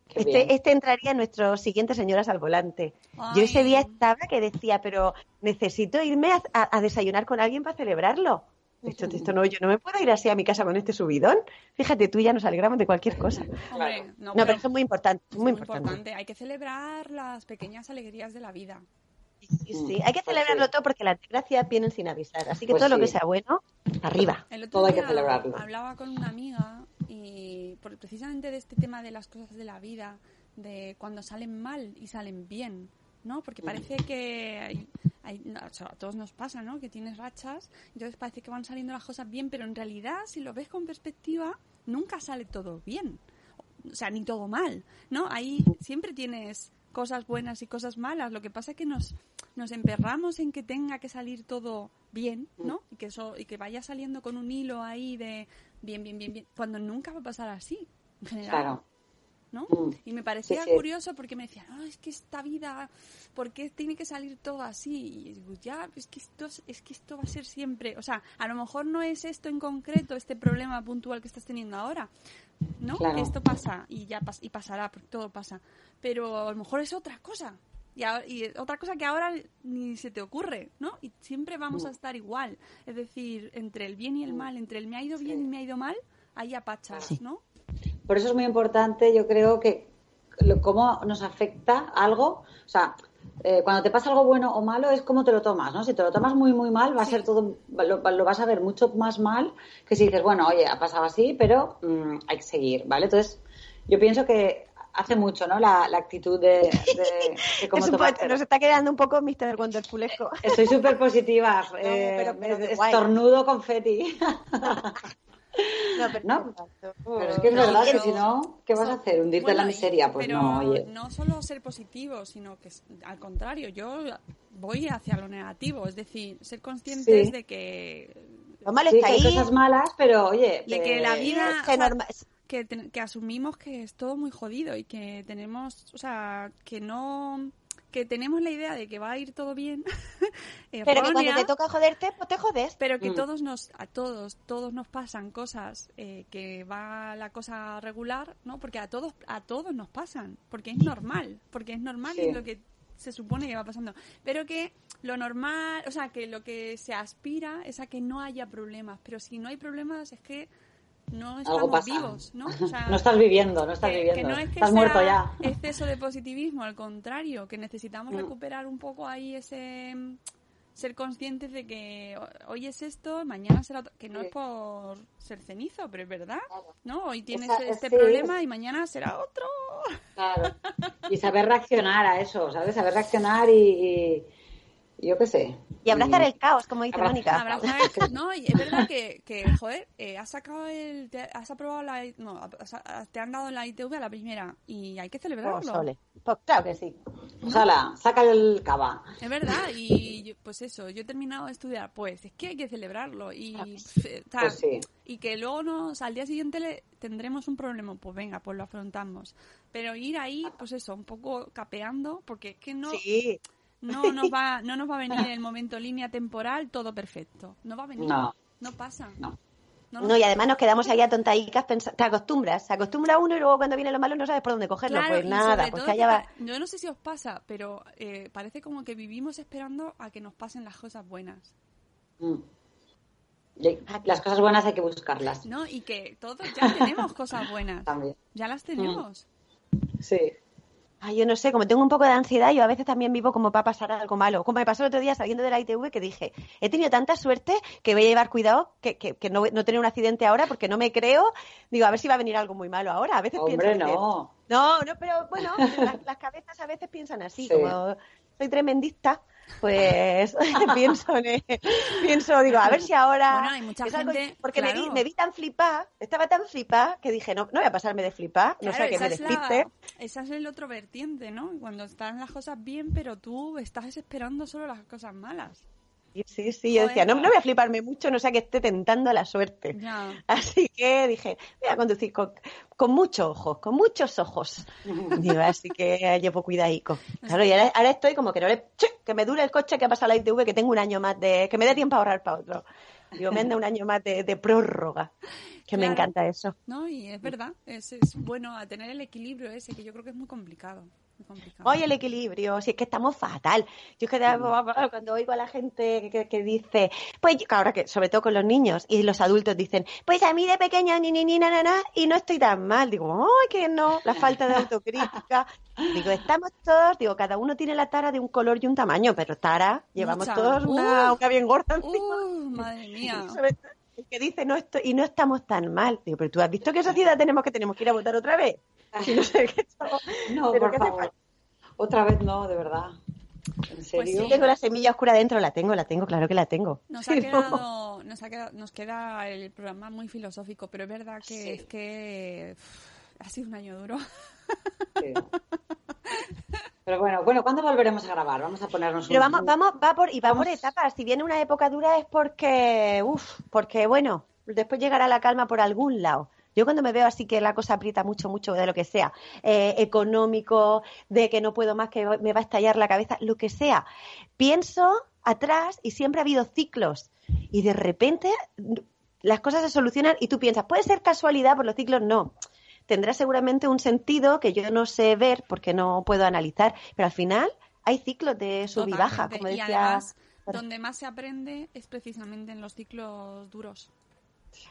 Qué bien. Este, este entraría en nuestro siguiente Señoras al Volante. Yo ese día estaba que decía, pero necesito irme a, a- a desayunar con alguien para celebrarlo. Esto, esto no, yo no me puedo ir así a mi casa con este subidón. Fíjate, tú y ya nos alegramos de cualquier cosa. Hombre, no, No, pero pero eso es muy importante, es muy importante. Hay que celebrar las pequeñas alegrías de la vida. Sí, sí. Hay que Pues celebrarlo sí. todo porque las desgracias vienen sin avisar. Así que Pues todo lo que sí. sea bueno, arriba. El otro Todo hay que día celebrarlo. hablaba con una amiga y por- precisamente de este tema de las cosas de la vida, de cuando salen mal y salen bien, ¿no? Porque parece que hay, a todos nos pasa, ¿no? Que tienes rachas, entonces parece que van saliendo las cosas bien, pero en realidad, si lo ves con perspectiva, nunca sale todo bien. O sea, ni todo mal, ¿no? Ahí siempre tienes cosas buenas y cosas malas. Lo que pasa es que nos, nos emperramos en que tenga que salir todo bien, ¿no? Y que eso, y que vaya saliendo con un hilo ahí de bien, bien, bien, bien, cuando nunca va a pasar así. Claro. ¿No? Mm. Y me parecía Sí, sí. curioso porque me decían, no, es que esta vida, ¿por qué tiene que salir todo así? Y digo, ya, es que, esto, es- que esto va a ser siempre, o sea, a lo mejor no es esto en concreto, este problema puntual que estás teniendo ahora, ¿no? Claro. Esto pasa y ya pas- y pasará, porque todo pasa, pero a lo mejor es otra cosa. Y, a- y otra cosa que ahora ni se te ocurre, ¿no? Y siempre vamos Mm. a estar igual. Es decir, entre el bien y el mal, entre el me ha ido bien y me ha ido mal, hay apachas, ¿no? Por eso es muy importante, yo creo que lo- cómo nos afecta algo, o sea, eh, cuando te pasa algo bueno o malo es cómo te lo tomas, ¿no? Si te lo tomas muy, muy mal, va a ser todo, lo, lo vas a ver mucho más mal que si dices, bueno, oye, ha pasado así, pero mm, hay que seguir, ¿vale? Entonces, yo pienso que hace mucho, ¿no? La, la actitud de, de, de cómo Es un poco- nos está quedando un poco Mr. Wonderfulesco. Estoy súper positiva. eh, pero- pero qué guay. estornudo confeti. No, pero, No, Pero es que es No, verdad que si no, ¿qué vas a hacer? ¿Hundirte en la miseria? Pues pero no, oye. no solo ser positivo, sino que al contrario, yo voy hacia lo negativo, es decir, ser conscientes Sí. de que Lo malo Sí, está que hay ahí. cosas malas, pero oye, de que la vida se o sea, norma- que, que asumimos que es todo muy jodido y que tenemos, o sea, que no que tenemos la idea de que va a ir todo bien, Pero que cuando te toca joderte, pues te jodes. pero que Mm. todos nos a todos todos nos pasan cosas eh, que va la cosa regular, ¿no? Porque a todos a todos nos pasan, porque es normal, porque es normal y es lo que se supone que va pasando, pero que lo normal, o sea, que lo que se aspira es a que no haya problemas, pero si no hay problemas es que no estamos pasa. vivos, ¿no? O sea, no estás viviendo, no estás que, viviendo. que no es que estás sea muerto ya. exceso de positivismo, al contrario, que necesitamos Mm. recuperar un poco ahí ese mm, ser conscientes de que ho- hoy es esto, mañana será otro, que no Sí. es por ser cenizo, pero es verdad, ¿no? Hoy tienes Esa- este sí, problema y mañana será otro. Claro. Y saber reaccionar a eso, ¿sabes? Saber reaccionar y yo qué sé. Y abrazar el caos, como dice Mónica. Abrazar el- no, y es verdad que, que joder, eh, has sacado el, te- has aprobado la, no, te han dado la ITV a la primera y hay que celebrarlo. Pues. Pues claro que sí. Ojalá, saca el cava. Es verdad, y yo- pues eso, yo he terminado de estudiar, pues es que hay que celebrarlo y, Pues sí. y que luego nos, al día siguiente le, tendremos un problema, pues venga, pues lo afrontamos. Pero ir ahí, pues eso, un poco capeando, porque es que no, Sí. No, nos va, no nos va a venir en el momento línea temporal todo perfecto. No va a venir. No. No pasa. No. No, No, y además nos quedamos ahí atontaicas te acostumbras, se acostumbra uno y luego cuando viene lo malo no sabes por dónde cogerlo. Claro, pues nada, sobre pues que allá va. Yo no sé si os pasa, pero eh, parece como que vivimos esperando a que nos pasen las cosas buenas. Mm. Las cosas buenas hay que buscarlas. ¿No? Y que todos ya tenemos cosas buenas. También. Ya las tenemos. Sí. Ay, yo no sé, como tengo un poco de ansiedad, yo a veces también vivo como para pasar algo malo. Como me pasó el otro día saliendo de la ITV que dije, he tenido tanta suerte que voy a llevar cuidado que, que, que no, no tener un accidente ahora porque no me creo. Digo, a ver si va a venir algo muy malo ahora. A veces Hombre, pienso, no. No, no, pero bueno, las, las cabezas a veces piensan así, Sí. como soy tremendista, pues pienso, en- pienso, digo, a ver si ahora... Bueno, hay mucha es algo- gente, porque me, vi, me vi tan flipada, estaba tan flipada que dije, no, no voy a pasarme de flipar, no Claro, sé que me es la- despiste. esa es el otro vertiente, ¿no? Cuando están las cosas bien, pero tú estás esperando solo las cosas malas. Sí, sí, sí, yo decía, no, no voy a fliparme mucho, no sea que esté tentando a la suerte. Así que dije, voy a conducir con, con muchos ojos, con muchos ojos. Digo, así que llevo cuidadico. Claro, y ahora, ahora estoy como que no le, ¡Che! que me dure el coche que ha pasado la ITV, que tengo un año más de, que me dé tiempo a ahorrar para otro. Digo, me anda un año más de, de prórroga, que me encanta eso. ¿No? Y es verdad, es, es bueno a tener el equilibrio ese, que yo creo que es muy complicado. Muy complicado. Oye, el equilibrio, si es que estamos fatal. Yo es que cuando oigo a la gente que, dice, pues yo- ahora que sobre todo con los niños y los adultos dicen, pues a mí de pequeña ni ni ni na, na, na, y no estoy tan mal. Digo, ay, que no, la falta de autocrítica. Digo, estamos todos, digo, cada uno tiene la tara de un color y un tamaño, pero tara, llevamos Mucha. todos una, Uh. bien gorda encima. Uh, madre mía. Que dice no estoy, y no estamos tan mal. Digo, pero tú has visto qué sociedad tenemos que tenemos que ir a votar otra vez. Si no sé qué estamos- No, pero por ¿qué hace favor. Otra vez no, de verdad. ¿En serio? sí. Tengo la semilla oscura dentro, la tengo, la tengo, claro que la tengo. Nos ha, no. quedado, nos, ha quedado, nos queda el programa muy filosófico, pero es verdad que Sí. es que ha sido un año duro. Pero bueno, bueno, ¿cuándo volveremos a grabar? Vamos a ponernos Pero un- vamos, vamos, va por, y va por etapas. Si viene una época dura es porque, uff, porque bueno, después llegará la calma por algún lado. Yo cuando me veo así que la cosa aprieta mucho, mucho de lo que sea, eh, económico, de que no puedo más, que me va a estallar la cabeza, lo que sea, pienso atrás y siempre ha habido ciclos. Y de repente las cosas se solucionan y tú piensas, ¿puede ser casualidad por los ciclos? No. Tendrá seguramente un sentido que yo no sé ver porque no puedo analizar, pero al final hay ciclos de sub y baja, como y decía. además, donde más se aprende es precisamente en los ciclos duros.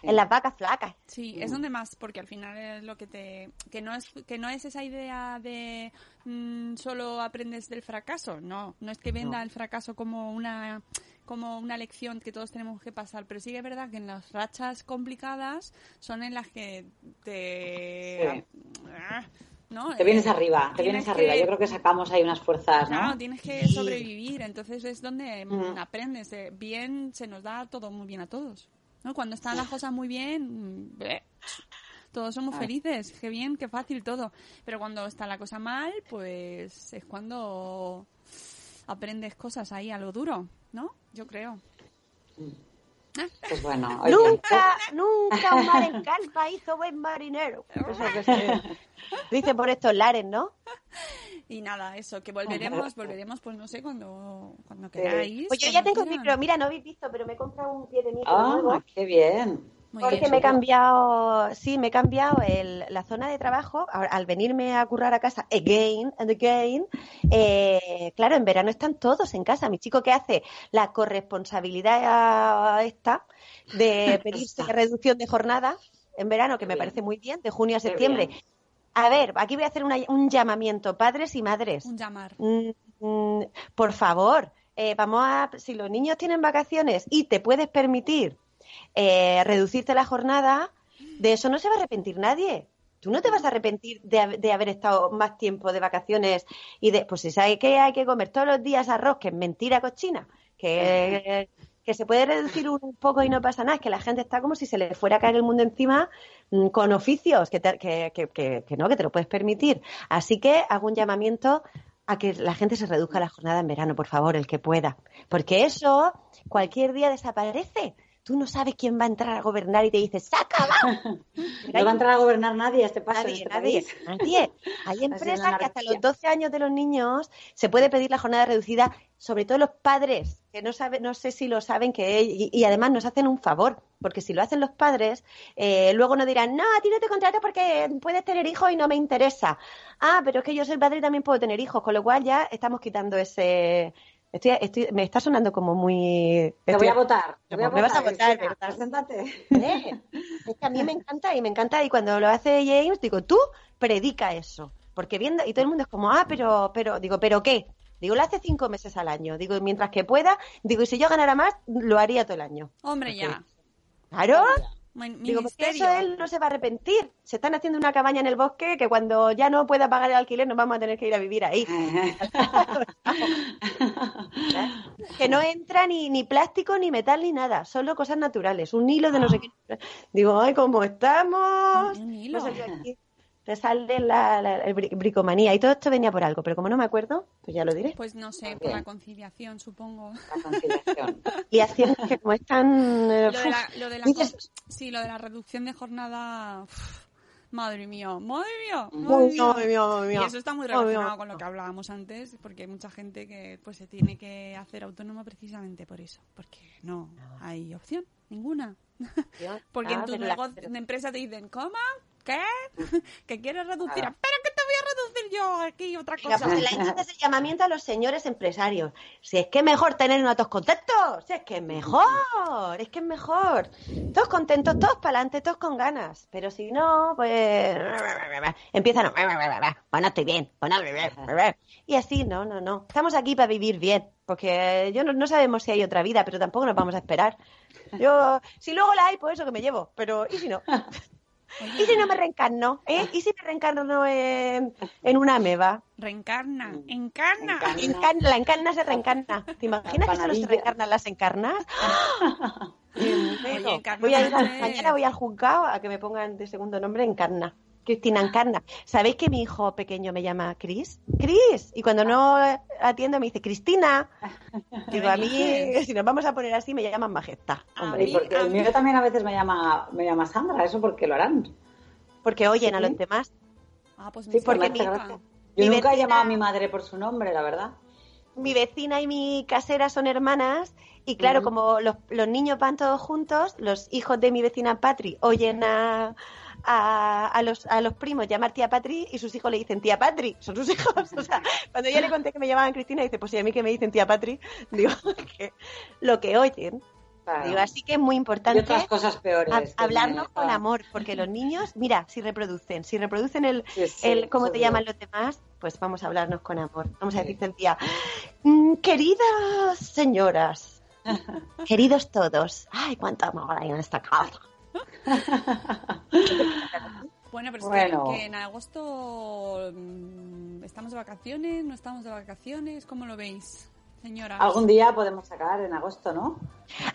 En las vacas flacas. Sí, es donde más, porque al final es lo que te, que no es, que no es esa idea de mm, solo aprendes del fracaso, no, no es que venda No. el fracaso como una, como una lección que todos tenemos que pasar, pero sí que es verdad que en las rachas complicadas son en las que te, Sí. ah, ¿no? Te vienes Eh, arriba, te vienes arriba. que- Yo creo que sacamos ahí unas fuerzas, ¿no? Claro, tienes que sobrevivir, entonces es donde mm, Mm. aprendes. eh, Bien, se nos da todo muy bien a todos. ¿no? Cuando están las cosas muy bien, mm, bleh, todos somos felices, qué bien, qué fácil todo. Pero cuando está la cosa mal, pues es cuando aprendes cosas ahí a lo duro, ¿no? Yo creo. Pues bueno, oye, Nunca, nunca un mar en calma hizo buen marinero. Eso que se dice por estos lares, ¿no? Y nada, eso, que volveremos, volveremos, pues no sé, cuando, cuando queráis. Pues yo ya tengo quieran. micro, mira, no habéis visto, pero me he comprado un pie de micro Ah, qué bien. Muy Porque bien. me he cambiado, sí, me he cambiado el- la zona de trabajo. Al venirme a currar a casa, again and again, eh, claro, en verano están todos en casa. Mi chico que hace la corresponsabilidad esta de pedirse reducción de jornada en verano, que me Bien. parece muy bien, de junio a septiembre. A ver, aquí voy a hacer una- un llamamiento, padres y madres. Un llamar. Mm, mm, por favor, eh, vamos a, si los niños tienen vacaciones y te puedes permitir eh, reducirte la jornada, de eso no se va a arrepentir nadie. Tú no te vas a arrepentir de, de haber estado más tiempo de vacaciones y de, pues si sabes que hay que comer todos los días arroz, que es mentira cochina, que, se puede reducir un poco y no pasa nada, es que la gente está como si se le fuera a caer el mundo encima mm, con oficios, que, te- que no, que te lo puedes permitir. Así que hago un llamamiento a que la gente se reduzca la jornada en verano, por favor, el que pueda. Porque eso cualquier día desaparece. Tú no sabes quién va a entrar a gobernar y te dice, ¡se ha acabado! No va a entrar a gobernar nadie a este paso Nadie, este nadie, nadie. Hay empresas que hasta los 12 años de los niños se puede pedir la jornada reducida, sobre todo los padres, que no saben, no sé si lo saben, que y, y además nos hacen un favor, porque si lo hacen los padres, eh, luego no dirán, no, a ti no te contrato porque puedes tener hijos y no me interesa. Ah, pero es que yo soy padre y también puedo tener hijos, con lo cual ya estamos quitando ese... Estoy, estoy, me está sonando como muy... Te estoy- voy a votar. Te voy a Me vas a votar. ¿Eh? Es que a mí me encanta y me encanta y cuando lo hace James digo, tú predica eso. Porque viendo, y todo el mundo es como, ah, pero, pero, digo, ¿pero qué? Digo, lo hace cinco meses al año. Digo, mientras que pueda, digo, y si yo ganara más, lo haría todo el año. Hombre, ya. Claro. Digo, porque Ministerio. eso él no se va a arrepentir. Se están haciendo una cabaña en el bosque que cuando ya no pueda pagar el alquiler nos vamos a tener que ir a vivir ahí. que no entra ni, ni plástico, ni metal, ni nada. Solo cosas naturales. Un hilo de no sé qué. Digo, ay, ¿cómo estamos? Un hilo. No sé qué sale la, la- el bri- bricomanía. Y todo esto venía por algo, pero como no me acuerdo, pues ya lo diré. Pues no sé, por la conciliación, supongo. La conciliación. Y haciendo que como es tan... eh, Lo de la, lo de la dices- sí, lo de la reducción de jornada. madre mía, madre mía, madre mía. madre mía, madre mía. Y eso está muy relacionado con lo que hablábamos antes, porque hay mucha gente que pues se tiene que hacer autónoma precisamente por eso, porque no hay opción ninguna. Porque Ah, en tu la- negocio, de empresa te dicen, ¿cómo? ¿Qué? ¿Que quieres reducir? Claro. ¿Pero qué te voy a reducir yo aquí otra cosa? pues el año es el llamamiento a los señores empresarios. Si es que es mejor tener unos todos contentos, si es que es mejor, es que es mejor. Todos contentos, todos para adelante, todos con ganas. Pero si no, pues empiezan a... Pues no estoy bien, pues no... Y así, no, no, no. Estamos aquí para vivir bien, porque yo no, no sabemos si hay otra vida, pero tampoco nos vamos a esperar. Yo, si luego la hay, pues eso que me llevo, pero ¿y si no? ¿Y si no me reencarno? ¿Eh? ¿Y si me reencarno en, en una ameba? Reencarna, encarna. Encarna. Encarna, la encarna se reencarna. ¿Te imaginas que solo se reencarnan las encarnas? Encarna voy a ir a- mañana voy al juzgado a que me pongan de segundo nombre Encarna. Cristina Encarna. ¿Sabéis que mi hijo pequeño me llama Cris? Cris. Y cuando no atiendo me dice Cristina. Digo, a mí, si nos vamos a poner así, me llaman Majestad. A Hombre, mí- Y porque el mí- mío también a veces me llama, me llama Sandra, eso porque lo harán. porque oyen a Sí. los demás. Ah, pues Sí, me porque porque mi- Yo nunca he vecina- llamado a mi madre por su nombre, la verdad. mi vecina y mi casera son hermanas y claro, como los, los niños van todos juntos, los hijos de mi vecina Patri oyen a, a, a los, a los primos llamar tía Patri y sus hijos le dicen tía Patri, son sus hijos. O sea, cuando yo le conté que me llamaban Cristina, dice, pues si a mí que me dicen tía Patri, digo que lo que oyen. Claro. Digo, así que es muy y importante otras cosas peores. hab- que hablarnos con amor, porque los niños, mira, si reproducen, si reproducen el, Sí, sí, el cómo te llaman los demás, pues vamos a hablarnos con amor. Vamos a decirte el día, "Mm, queridas señoras, queridos todos, ay, cuánto amor hay en esta casa. Bueno, pero es Bueno. que, que en agosto mm, estamos de vacaciones, no estamos de vacaciones, ¿cómo lo veis, señora? Algún día podemos sacar en agosto, ¿no?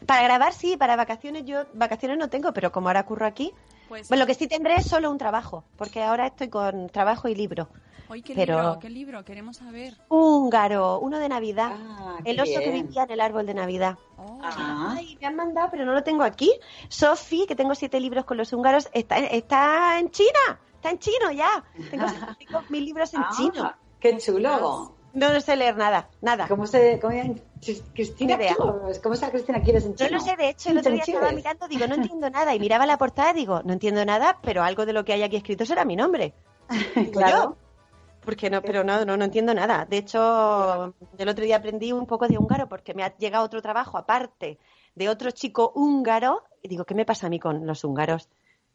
Para grabar sí, para vacaciones yo vacaciones no tengo, pero como ahora curro aquí, Pues, bueno, lo que sí tendré es solo un trabajo, porque ahora estoy con trabajo y libro. Hoy qué pero- libro, qué libro, queremos saber. Húngaro, uno de Navidad. Ah, el oso que bien. vivía en el árbol de Navidad. Oh, Ah. Ay, me han mandado, pero no lo tengo aquí. Sofi, que tengo siete libros con los húngaros, está, está en China. Está en chino ya. Tengo, tengo mil libros en Ah, chino. ¡Qué chulo! No, no sé leer nada, nada. ¿Cómo se cómo Cristina? ¿Cómo está Cristina Quieres en No chino? lo sé, de hecho, el otro día estaba mirando, digo, no entiendo nada. Y miraba la portada y digo, no entiendo nada, pero algo de lo que hay aquí escrito será mi nombre. Digo Claro. yo. Porque no, pero no, no, no entiendo nada. De hecho, el otro día aprendí un poco de húngaro porque me ha llegado otro trabajo aparte de otro chico húngaro. Y digo, ¿qué me pasa a mí con los húngaros?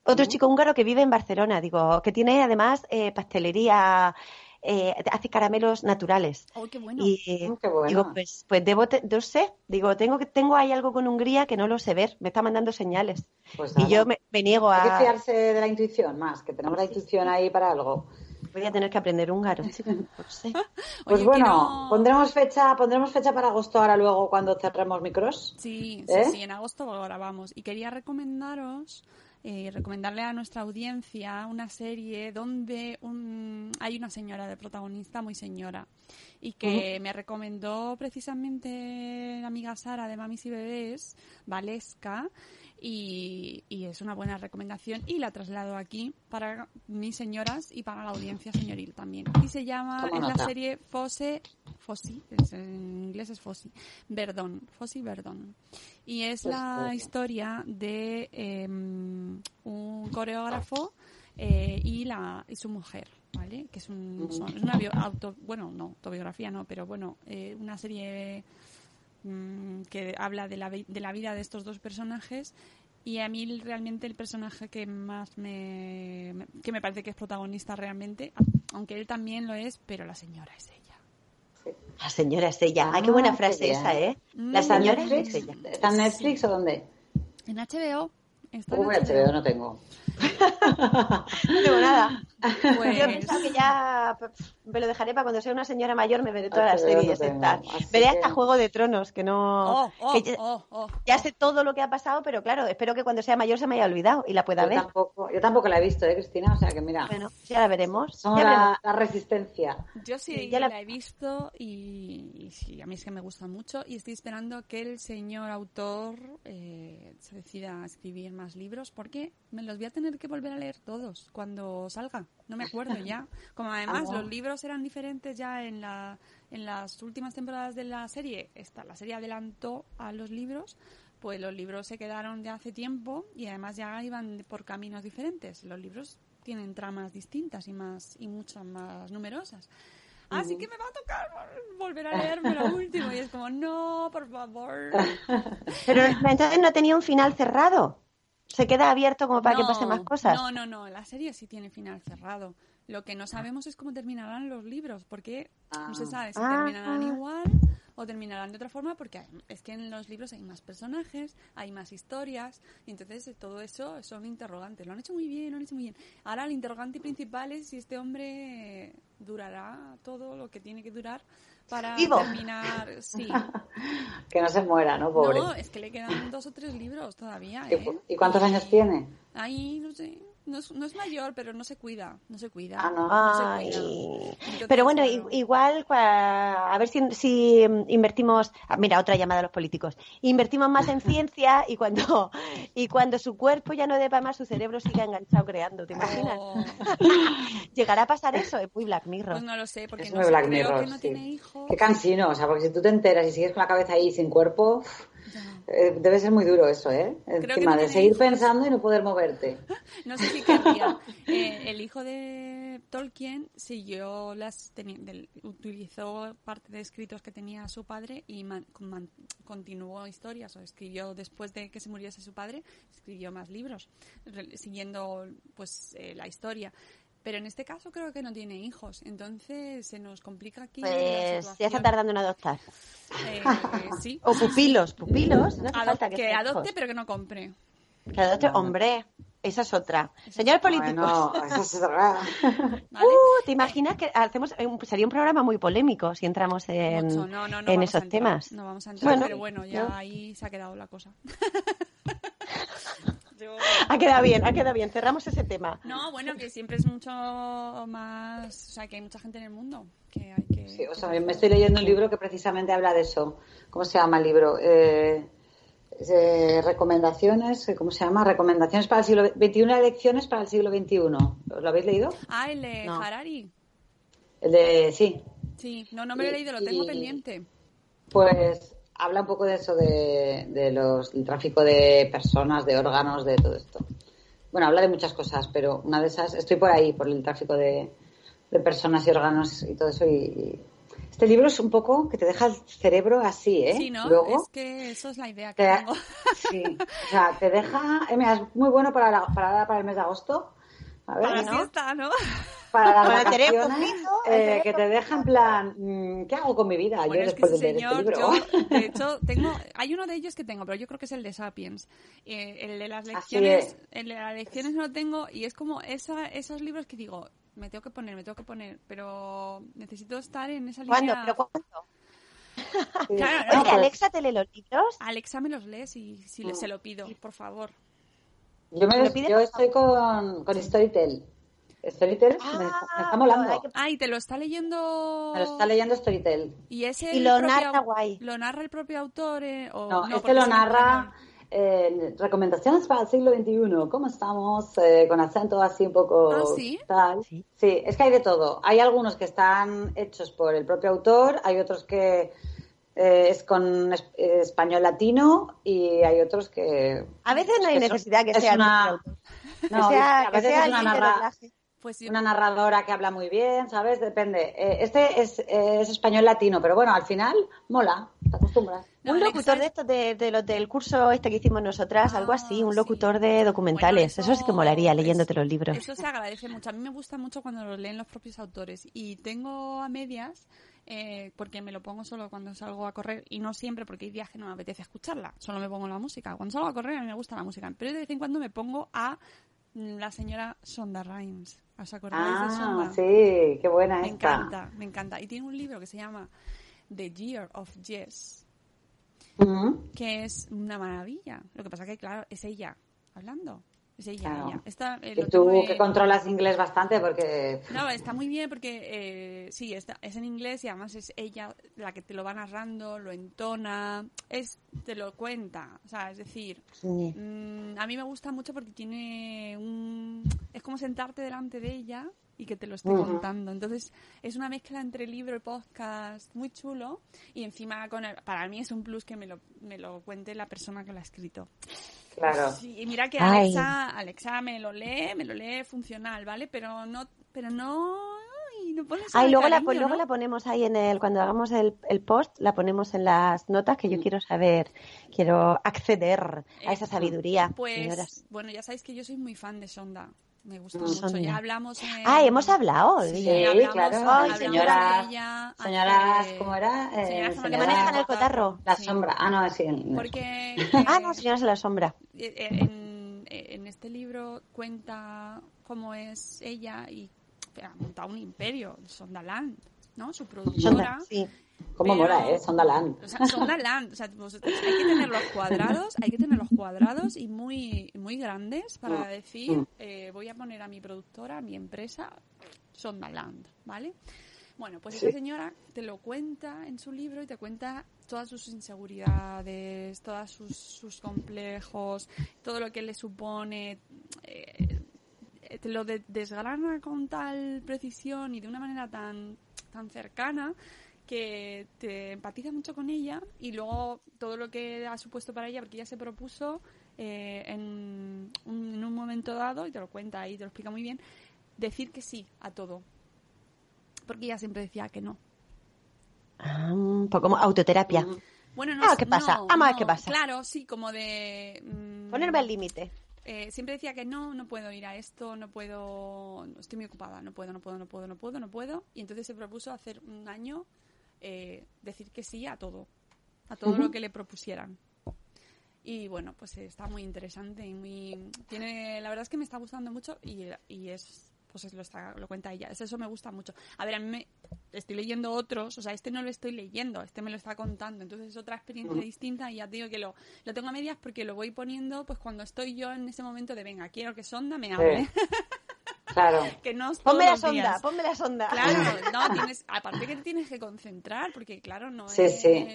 Otro chico húngaro que vive en Barcelona, digo, que tiene además eh, pastelería, eh, hace caramelos naturales. oh, qué bueno. Y eh, Mm, qué bueno. digo, pues, pues debo, te- no sé, digo, tengo que tengo ahí algo con Hungría que no lo sé ver, me está mandando señales. Pues Y yo me, me niego Hay que a... fiarse de la intuición más, que tenemos la intuición ahí para algo. Voy a tener que aprender húngaro, chico, no sé. Pues Oye, bueno, quiero- pondremos fecha, pondremos fecha para agosto ahora luego cuando cerremos micros. Sí, sí, ¿Eh? sí, en agosto lo grabamos. Y quería recomendaros, eh, recomendarle a nuestra audiencia una serie donde un- hay una señora de protagonista, muy señora, y que me recomendó precisamente la amiga Sara de Mamis y Bebés, Valesca, y, y es una buena recomendación y la traslado aquí para mis señoras y para la audiencia señoril también. Y se llama, es la serie Fosse, Fossi, en inglés es Fossi, Verdón, Fossi Verdón. Y es Pues, la eh. historia de eh, un coreógrafo eh, y, la, y su mujer, ¿vale? Que es, un, son- es una bio- auto, bueno, no, autobiografía no, pero bueno, eh, una serie mm, que habla de la, de la vida de estos dos personajes y a mí realmente el personaje que más me, me- que me parece que es protagonista realmente, aunque él también lo es, pero la señora es ella. La señora es ella. Ay, qué buena Ah, qué frase esa, ¿eh? Mm, La ¿Está en señora es Netflix? ella. ¿Está en Netflix o dónde? En HBO. Está en Uy, HBO no tengo. No tengo nada. Pues- Yo he pensado que ya me lo dejaré para cuando sea una señora mayor, me veré todas las HBO no series. así Veré que- hasta Juego de Tronos, que no... Oh, oh, que ya, oh, oh, ya oh. sé todo lo que ha pasado, pero claro, espero que cuando sea mayor se me haya olvidado y la pueda Yo ver. tampoco, yo tampoco la he visto, ¿eh, Cristina? O sea que mira, Bueno, ya la veremos. Ya la, la resistencia. Yo sí, Sí, ya la... la- he visto y, y sí, a mí es que me gusta mucho y estoy esperando que el señor autor eh, se decida a escribir más libros porque me los voy a tener que volver a leer todos cuando salga. No me acuerdo ya. Como además Ah. los libros eran diferentes ya en, la, en las últimas temporadas de la serie, esta, la serie adelantó a los libros, pues los libros se quedaron de hace tiempo y además ya iban por caminos diferentes. Los libros tienen tramas distintas y más y muchas más numerosas. Así que me va a tocar volver a leerme lo último y es como, no, por favor. Pero entonces no tenía un final cerrado. Se queda abierto como para que pasen más cosas. No, no, no, la serie sí tiene final cerrado. Lo que no sabemos es cómo terminarán los libros, porque no se sabe si Ah. terminarán igual o terminarán de otra forma, porque hay- es que en los libros hay más personajes, hay más historias, y entonces eh, todo eso son interrogantes. Lo han hecho muy bien, lo han hecho muy bien. Ahora el interrogante principal es si este hombre durará todo lo que tiene que durar para Vivo. terminar. Sí. Que no se muera, ¿no? Pobre. No, es que le quedan dos o tres libros todavía. ¿Y, ¿eh? y cuántos años tiene? Ahí, no sé. No es, no es mayor, pero no se cuida. No se cuida. Ah, no. No se cuida. Pero bueno, igual, cua- a ver si, si invertimos, ah, mira, otra llamada a los políticos, invertimos más en ciencia y cuando, y cuando su cuerpo ya no dé para más, su cerebro siga enganchado creando, ¿te imaginas? Oh, ¿Llegará a pasar eso? Es muy Black Mirror. pues no lo sé, porque Es no muy sé, Black creo Mirror, que no sí. tiene hijos. Qué cansino, o sea, porque si tú te enteras y sigues con la cabeza ahí sin cuerpo. Eh, debe ser muy duro eso, ¿eh? Encima no de seguir hijos. pensando y no poder moverte. No sé si querría. Eh, el hijo de Tolkien siguió las del- utilizó parte de escritos que tenía su padre y man- con- man- continuó historias o escribió después de que se muriese su padre escribió más libros re- siguiendo pues eh, la historia. Pero en este caso creo que no tiene hijos, entonces se nos complica aquí la Pues ya situación. está tardando en adoptar. Eh, sí. O pupilos, pupilos. No Adop- falta que que, adopte hijos. pero que no compre. Que adopte, hombre. Esa es otra. Señores políticos. Bueno, eso es otra. ¿vale? Uh, ¿Te imaginas que hacemos un- sería un programa muy polémico si entramos en, Mucho. No, no, no en esos entrar, temas? No vamos a entrar, Bueno, pero bueno, ya no. ahí se ha quedado la cosa. Yo- Ha quedado bien, ha quedado bien. Cerramos ese tema. No, bueno, que siempre es mucho más... O sea, que hay mucha gente en el mundo que hay que... Sí, o sea, me estoy leyendo un libro que precisamente habla de eso. ¿Cómo se llama el libro? Eh, eh, recomendaciones, eh, ¿cómo se llama? Recomendaciones para el siglo 21 lecciones para el siglo XXI. ¿Os lo habéis leído? Ah, el de No. Harari. El de, sí, Sí, no, no me lo he leído, lo tengo Y- pendiente. pues habla un poco de eso, de, de los, del tráfico de personas, de órganos, de todo esto. Bueno, habla de muchas cosas, pero una de esas, estoy por ahí, por el tráfico de, de personas y órganos y todo eso. Y, y este libro es un poco que te deja el cerebro así, ¿eh? Sí, ¿no? Luego, Es que eso es la idea que te, tengo. sí, o sea, te deja, eh, mira, es muy bueno para, la- para, para el mes de agosto. A ver, Para la ¿no? fiesta, ¿no? Para las Para tener vacaciones, poquito, eh, que te deja en plan, mm, ¿qué hago con mi vida? Bueno, yo es que ese de este señor, libro. yo, de hecho, tengo, hay uno de ellos que tengo, pero yo creo que es el de Sapiens. Eh, el de las lecciones, es. el de las lecciones no lo tengo y es como esa, esos libros que digo, me tengo que poner, me tengo que poner, pero necesito estar en esa línea. ¿Cuándo? ¿Pero cuándo? Claro, No, Oye, pues, Alexa, ¿te lee los libros? Alexa me los lee si, si le- se lo pido, por favor. yo, me, yo estoy con, con Storytel. Storytel me, está- me está molando. que- Ah, y te lo está leyendo. Me lo está leyendo Storytel. Y ese Y lo narra guay. ¿Lo narra el propio autor? eh, o... No, porque este lo narra eh, recomendaciones para el siglo XXI. ¿Cómo estamos? Eh, con acento así un poco Ah, ¿sí? tal. Sí. Sí, es que hay de todo. Hay algunos que están hechos por el propio autor, hay otros que eh, es con es- eh, español latino y hay otros que... A veces no hay que son- necesidad que sea el una- autor. no, que sea, a que veces sea es una que narra-. Pues sí, una narradora que habla muy bien, ¿sabes? Depende. Eh, este es, eh, es español latino, pero bueno, al final mola, te acostumbras. No, un locutor de estos de, de los del curso este que hicimos nosotras, algo así, Ah, un sí. locutor de documentales. Bueno, eso, sí que molaría es- leyéndote los libros. Eso se agradece mucho. A mí me gusta mucho cuando lo leen los propios autores. Y tengo a medias, eh, porque me lo pongo solo cuando salgo a correr. Y no siempre, porque hay días que no me apetece escucharla. Solo me pongo la música. Cuando salgo a correr a mí me gusta la música. Pero de vez en cuando me pongo a la señora Sonda Rhimes. ¿Os acordáis de Ah, Sonda? sí, qué buena Me esta. encanta, me encanta. Y tiene un libro que se llama The Year of Yes, que es una maravilla. Lo que pasa que, claro, es ella hablando. Es ella, Claro. ella. Esta, eh, Y tú que controlas inglés bastante porque... No, está muy bien porque eh, sí, está, es en inglés y además es ella la que te lo va narrando, lo entona, es te lo cuenta. O sea, es decir, Sí. mm, a mí me gusta mucho porque tiene un... Es como sentarte delante de ella y que te lo esté contando. Entonces, es una mezcla entre libro y podcast muy chulo y encima con el- para mí es un plus que me lo, me lo cuente la persona que lo ha escrito. Claro. Sí, y mira que Ay. Alexa, Alexa me lo lee, me lo lee funcional, ¿vale? Pero no, pero no, ay, no pones Ay, luego, la, cariño, luego ¿no? la ponemos ahí en el, cuando hagamos el, el post, la ponemos en las notas Mm. que yo quiero saber, quiero acceder a esa sabiduría, Pues, señoras. bueno, ya sabéis que yo soy muy fan de Sonda. Me gusta Mm. mucho. Ya hablamos. en- Ah, hemos hablado de Sí, ella. hablamos, claro. de señoras, ella señoras, ¿cómo era? Eh, señoras señora- Que manejan el cotarro. La Sí. sombra. Ah, no, sí. en- Porque Ah, no, señoras en la sombra. eh, eh, en, eh, en este libro cuenta cómo es ella y ha montado un imperio, Sondaland, ¿no? Su productora. Sonda, sí. ¿Cómo pero- mola, eh? Sondaland. O sea, Sondaland, o sea, vosotros- hay que tener los cuadrados, hay que tener los cuadrados y muy, muy grandes para decir, eh, voy a poner a mi productora, a mi empresa, Sondaland, ¿vale? Bueno, pues esta señora te lo cuenta en su libro y te cuenta todas sus inseguridades, todos sus, sus complejos, todo lo que le supone. eh, te lo de- desgrana con tal precisión y de una manera tan, tan cercana que te empatiza mucho con ella y luego todo lo que ha supuesto para ella, porque ella se propuso eh, en, un, en un momento dado, y te lo cuenta ahí, te lo explica muy bien, decir que sí a todo. Porque ella siempre decía que no. Ah, un poco como autoterapia. Bueno, no Ah, ¿qué pasa? no, Vamos a ver no, qué pasa. Claro, sí, como de... mm, Ponerme al límite. eh, siempre decía que no, no puedo ir a esto, no puedo, estoy muy ocupada, no puedo, no puedo, no puedo, no puedo, no puedo. Y entonces se propuso hacer un año eh, decir que sí a todo, a todo lo que le propusieran. Y bueno, pues está muy interesante y muy... Tiene, la verdad es que me está gustando mucho y, y es pues es- lo, está, lo cuenta ella. Es- Eso me gusta mucho. A ver, a mí me, estoy leyendo otros, o sea, este no lo estoy leyendo, este me lo está contando, entonces es otra experiencia distinta y ya te digo que lo, lo tengo a medias porque lo voy poniendo pues cuando estoy yo en ese momento de, venga, quiero que Sonda me hable. Claro. que no es Ponme la sonda, días. ponme la sonda. Claro, no, tienes, aparte que te tienes que concentrar, porque claro, no Sí, es... sí.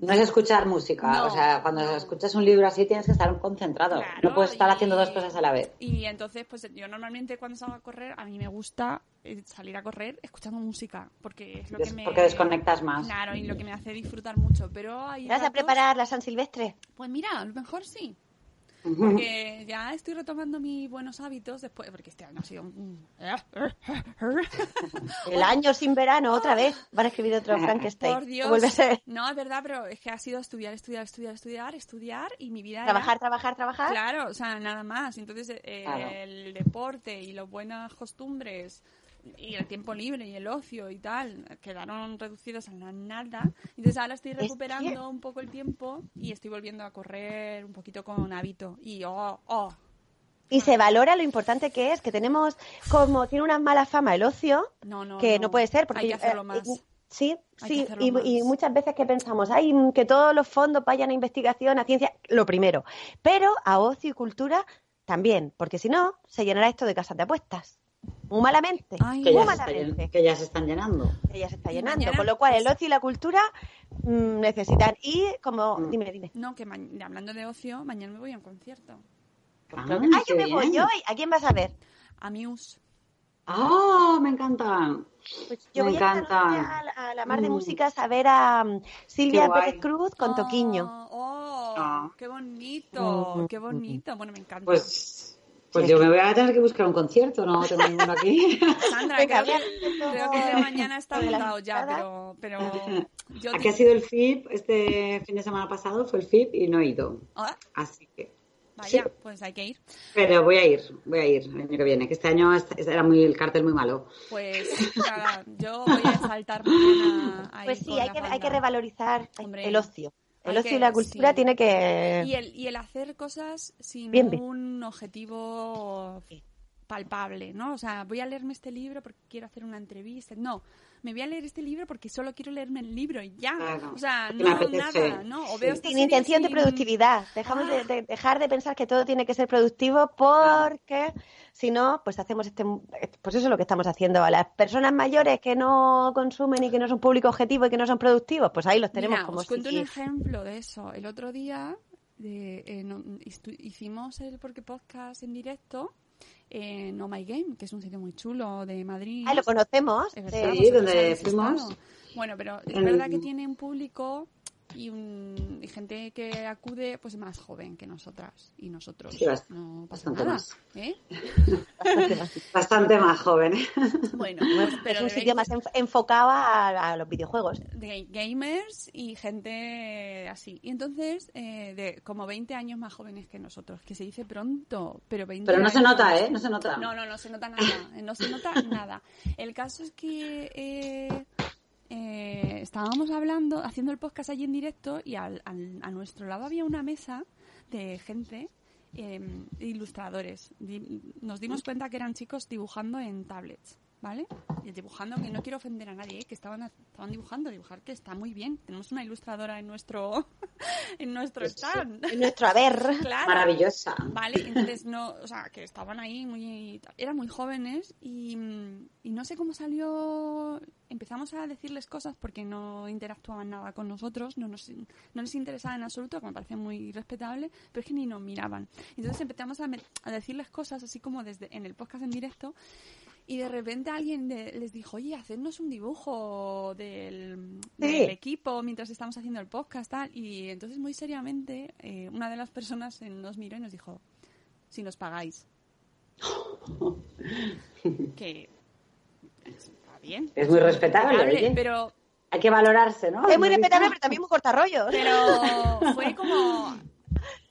No es escuchar música. No, o sea, cuando escuchas un libro así tienes que estar concentrado. Claro, no puedes estar y- haciendo dos cosas a la vez. Y entonces, pues yo normalmente cuando salgo a correr, a mí me gusta eh, salir a correr escuchando música, porque es lo Des- que me... porque desconectas más. Claro, y lo que me hace disfrutar mucho, pero hay ¿Vas a preparar la San Silvestre? Pues mira, a lo mejor sí. Porque ya estoy retomando mis buenos hábitos después, porque este año ha sido un... El año sin verano, otra vez. Van a escribir otro Frankenstein. Por Dios. Vuelve a ser. No, es verdad, pero es que ha sido estudiar, estudiar, estudiar, estudiar, estudiar y mi vida era- Trabajar, trabajar, trabajar. Claro, o sea, nada más. Entonces, eh, Claro. el deporte y las buenas costumbres y el tiempo libre y el ocio y tal quedaron reducidos a la nada. Entonces, ahora estoy recuperando un poco el tiempo y estoy volviendo a correr un poquito con hábito. Y, oh, oh, Y se valora lo importante que es, que tenemos como, tiene una mala fama el ocio, no, no. que no, puede ser, porque... Hay que hacerlo eh, más. eh, Sí, Hay sí, hacerlo y, más. y muchas veces que pensamos, ay, que todos los fondos vayan a investigación, a ciencia, lo primero. Pero a ocio y cultura también, porque si no, se llenará esto de casas de apuestas. Muy malamente. Ay, Que muy ya, se está malamente. llen- que ya se están llenando. Que ya se está llenando. mañana, Con lo cual, el pues- ocio y la cultura mm, necesitan. Y como. Mm. Dime, dime. No, que hablando de ocio, mañana me voy a un concierto. Ah, Ay, yo me voy hoy. ¿A quién vas a ver? A Muse. ¡Ah! me encantan. Pues yo Me voy encanta. a, la- a la Mar de Mm. Músicas a ver a mm, Silvia. Pérez Cruz con Toquiño. Oh, oh, Ah. qué bonito, Mm, qué bonito. Bueno, me encanta. Pues, pues yo me voy a tener que buscar un concierto, no tengo ninguno aquí. Sandra, Venga, creo, que, creo que el de mañana está agotado ya, pero, pero yo Aquí ha sido el FIP, este fin de semana pasado fue el FIP y no he ido. Ah, Así que. vaya, Sí. pues hay que ir. Pero voy a ir, voy a ir el año que viene, que este año era muy el cartel muy malo. Pues nada, yo voy a saltar mañana ahí Pues sí, hay que, hay que revalorizar Hombre, el ocio. El ocio y la cultura sí. tiene que. Y el, y el hacer cosas sin Bien, bien. un objetivo palpable, ¿no? O sea, voy a leerme este libro porque quiero hacer una entrevista. No, me voy a leer este libro porque solo quiero leerme el libro y ya. Claro, O sea, no nada, ¿no? O Sí. veo esta Sin intención de sin- productividad. Dejamos de, Ah. de- dejar de pensar que todo tiene que ser productivo porque si no, pues hacemos este. Pues eso es lo que estamos haciendo. A las personas mayores que no consumen y que no son público objetivo y que no son productivos, pues ahí los tenemos Mira, como os cuento si- un ejemplo de eso. El otro día de, eh, no- histu- hicimos el Porque Podcast en directo en Oh My Game, que es un sitio muy chulo de Madrid. Ah, lo conocemos. Sí, donde habéis fuimos. Bueno, pero es verdad que tiene un público y, un, y gente que acude pues más joven que nosotras y nosotros. Sí, bast- no pasa bastante nada. más. ¿eh? bastante más. Bastante más joven. Bueno, pues, pero es un sitio más enf- enfocado a, a los videojuegos. de gamers y gente así. Y entonces, eh, de como 20 años más jóvenes que nosotros, que se dice pronto, pero 20 Pero no se nota, ¿eh? No se nota. No, no, no se nota nada. eh, No se nota nada. El caso es que eh, eh, estábamos hablando, haciendo el podcast allí en directo y al- al- a nuestro lado había una mesa de gente, eh, ilustradores. Nos dimos cuenta que eran chicos dibujando en tablets. ¿Vale? Y dibujando, que no quiero ofender a nadie, ¿eh? que estaban, estaban dibujando, dibujar que está muy bien. Tenemos una ilustradora en nuestro, en nuestro Pues sí. stand. En nuestro haber. Claro. Maravillosa. Vale, entonces no, o sea, que estaban ahí muy, eran muy jóvenes y, y no sé cómo salió, empezamos a decirles cosas porque no interactuaban nada con nosotros, no, nos, no les interesaba en absoluto, que me parece muy respetable, pero es que ni nos miraban. Entonces empezamos a, a decirles cosas así como desde en el podcast en directo y de repente alguien de- les dijo, oye, hacernos un dibujo del, equipo mientras estamos haciendo el podcast, tal. Y entonces, muy seriamente, eh, una de las personas nos miró y nos dijo, si nos pagáis. que está bien. Es muy respetable, oye. pero, Hay que valorarse, ¿no? Es muy ¿No has respetable, pero también muy cortarrollos. pero fue como...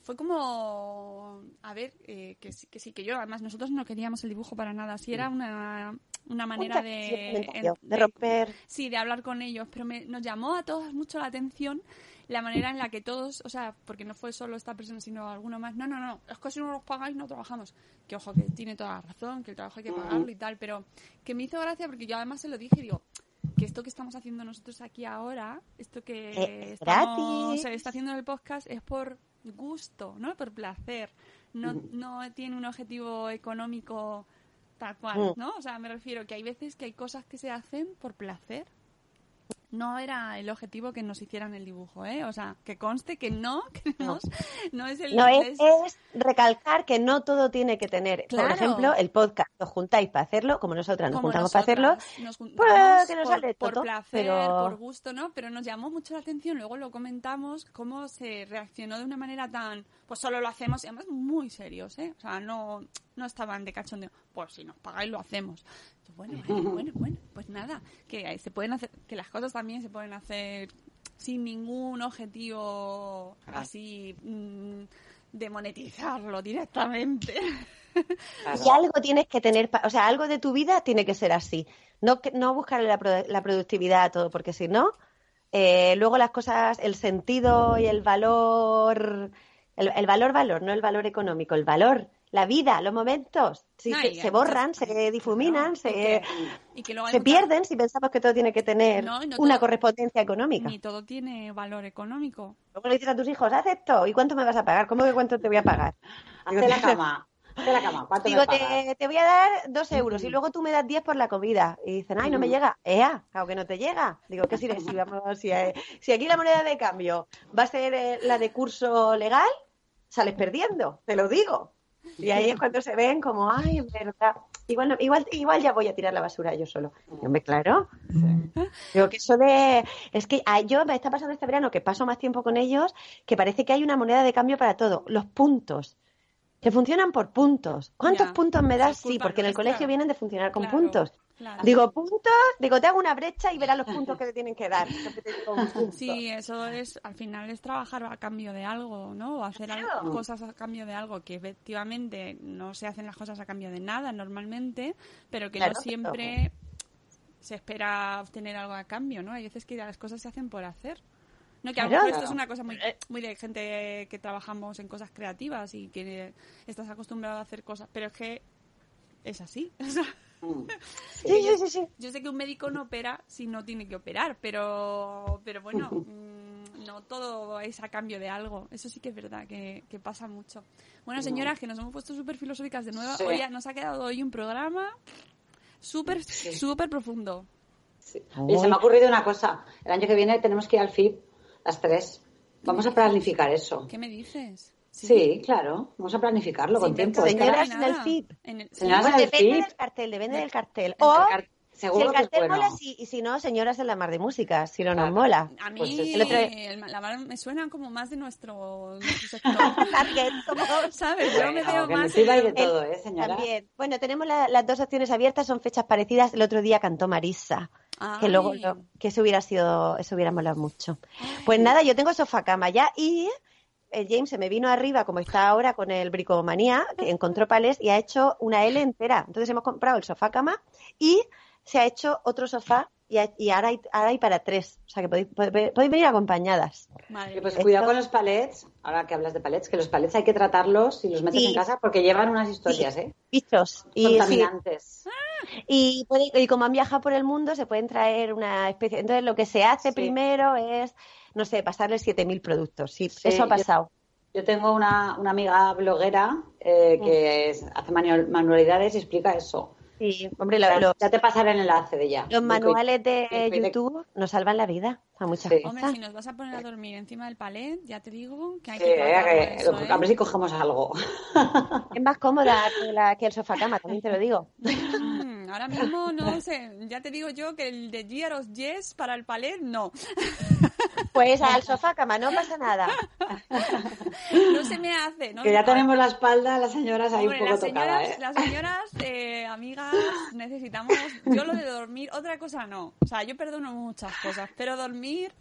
Fue como, a ver, eh, que, sí, que sí, que yo, además nosotros no queríamos el dibujo para nada, sí era una, una manera de, en- de romper. Sí, de hablar con ellos, pero me- nos llamó a todos mucho la atención la manera en la que todos, o sea, porque no fue solo esta persona, sino alguno más, no, no, no, es que si no los pagáis no trabajamos. Que ojo, que tiene toda la razón, que el trabajo hay que pagarlo y tal, pero que me hizo gracia porque yo además se lo dije y digo, que esto que estamos haciendo nosotros aquí ahora, esto que Eh, estamos, gratis. se está haciendo en el podcast es por gusto, ¿no? Por placer. No, no tiene un objetivo económico tal cual, Mm. ¿no? O sea, me refiero que hay veces que hay cosas que se hacen por placer. No era el objetivo que nos hicieran el dibujo, ¿eh? O sea, que conste que no, que no, no es el... No, es, recalcar que no todo tiene que tener. Claro. Por ejemplo, el podcast. Os juntáis para hacerlo, como nosotras nos como juntamos para hacerlo. nos pues, juntamos que nos por, sale por placer, pero- por gusto, ¿no? Pero nos llamó mucho la atención, luego lo comentamos, cómo se reaccionó de una manera tan, pues solo lo hacemos, y además muy serios, ¿eh? O sea, no, no estaban de cachondeo, pues si nos pagáis lo hacemos. Bueno, bueno, bueno, bueno, pues nada, que se pueden hacer, que las cosas también se pueden hacer sin ningún objetivo así mm, de monetizarlo directamente. Y algo tienes que tener, o sea, algo de tu vida tiene que ser así. No, que- no buscar la, pro- la productividad a todo, porque si no, eh, luego las cosas, el sentido y el valor, el, el valor, valor, no el valor económico, el valor, la vida, los momentos, sí, No, se, y borran, se difuminan, y se, que- y que luego hay se muchas- pierden si pensamos que todo tiene que tener No, y no una todo- correspondencia económica. Ni todo tiene valor económico. Luego le dices a tus hijos, haz esto, ¿y cuánto me vas a pagar? ¿Cómo que cuánto te voy a pagar? Hazte la cama. Hazte la cama. ¿Cuánto Digo, me pagas? te, te voy a dar dos euros y luego tú me das diez por la comida. Y dicen, ay, no me llega. Ea, claro que no te llega. Digo, ¿qué sirve? Si, vamos, si, eh, si aquí la moneda de cambio va a ser eh, la de curso legal, sales perdiendo, te lo digo. Y ahí es cuando se ven como, ay, en verdad. Igual, no- igual, igual ya voy a tirar la basura yo solo. Y, hombre, claro. Digo que eso de. Es que a- yo me está pasando este verano que paso más tiempo con ellos, que parece que hay una moneda de cambio para todo. Los puntos. Que funcionan por puntos. ¿Cuántos Ya. puntos me das? Sí, porque en el colegio vienen de funcionar con Claro, puntos. Claro. Digo, puntos, digo, te hago una brecha y verás los puntos que te tienen que dar. Sí, eso es, al final es trabajar a cambio de algo, ¿no? O hacer Claro. cosas a cambio de algo, que efectivamente no se hacen las cosas a cambio de nada normalmente, pero que Claro, no siempre se espera obtener algo a cambio, ¿no? Hay veces que las cosas se hacen por hacer. No, que a lo mejor esto es una cosa muy, muy de gente que trabajamos en cosas creativas y que estás acostumbrado a hacer cosas, pero es que es así. Mm. Sí, sí, sí, sí. yo sé que un médico no opera si no tiene que operar, pero, pero bueno, mm, no todo es a cambio de algo. Eso sí que es verdad, que, que pasa mucho. Bueno, señoras, que nos hemos puesto súper filosóficas de nuevo. Sí. Hoy nos ha quedado hoy un programa súper, súper profundo. Sí. Oye, se me ha ocurrido una cosa. El año que viene tenemos que ir al FIP, las tres. Vamos a planificar eso. ¿Qué me dices? Sí, claro. Vamos a planificarlo con tiempo. Señoras en el FIP. En el- Señoras en el depende FIP. del cartel, depende del cartel. El O, car- si el que cartel bueno. mola, sí, y si no, señoras en la mar de música, si no nos mola. A mí Pues es- el otro- el- la mar me suena como más de nuestro, sector. Target, ¿Sabes? Yo me Bueno, veo más de todo, ¿eh, señora? También. Bueno, tenemos la- las dos opciones abiertas, son fechas parecidas. El otro día cantó Marisa, que luego Ay. que eso hubiera sido, eso hubiera molado mucho. Pues nada, yo tengo sofá cama ya y el James se me vino arriba, como está ahora con el bricomanía, que encontró palés y ha hecho una L entera. Entonces hemos comprado el sofá cama y se ha hecho otro sofá y, ha- y ahora, hay, ahora hay para tres. O sea que podéis, podéis- podéis venir acompañadas. Madre pues cuidado Esto- con los palets, ahora que hablas de palets, que los palets hay que tratarlos si los metes Sí. en casa porque llevan unas historias, ¿eh? Bichos. Y, sí, Contaminantes. Y, puede- y como han viajado por el mundo, se pueden traer una especie. Entonces, lo que se hace Sí. primero es, no sé, pasarle 7.000 productos. Sí, Sí, eso ha pasado. Yo tengo una, una amiga bloguera eh, que es- hace manu- manualidades y explica eso. Sí, hombre, lo- Ya- lo- ya te pasaré el enlace de ella. los manuales de de- de- YouTube nos salvan la vida a muchas Sí. Hombre, si nos vas a poner a dormir encima del palet, ya te digo que hay Sí, que eh, que- eso, ¿eh? a ver si cogemos algo. Es más cómoda que, la, que el sofá cama, también te lo digo. Mm, ahora mismo no sé, ya te digo yo que el de Yeros Yes para el palet no. Pues al sofá cama, no pasa nada. No se me hace. No que ya tenemos la espalda, las señoras ahí Hombre, un poco las tocada, señoras, ¿eh? las señoras eh, amigas, necesitamos. Yo lo de dormir, otra cosa no. O sea, yo perdono muchas cosas, pero dormir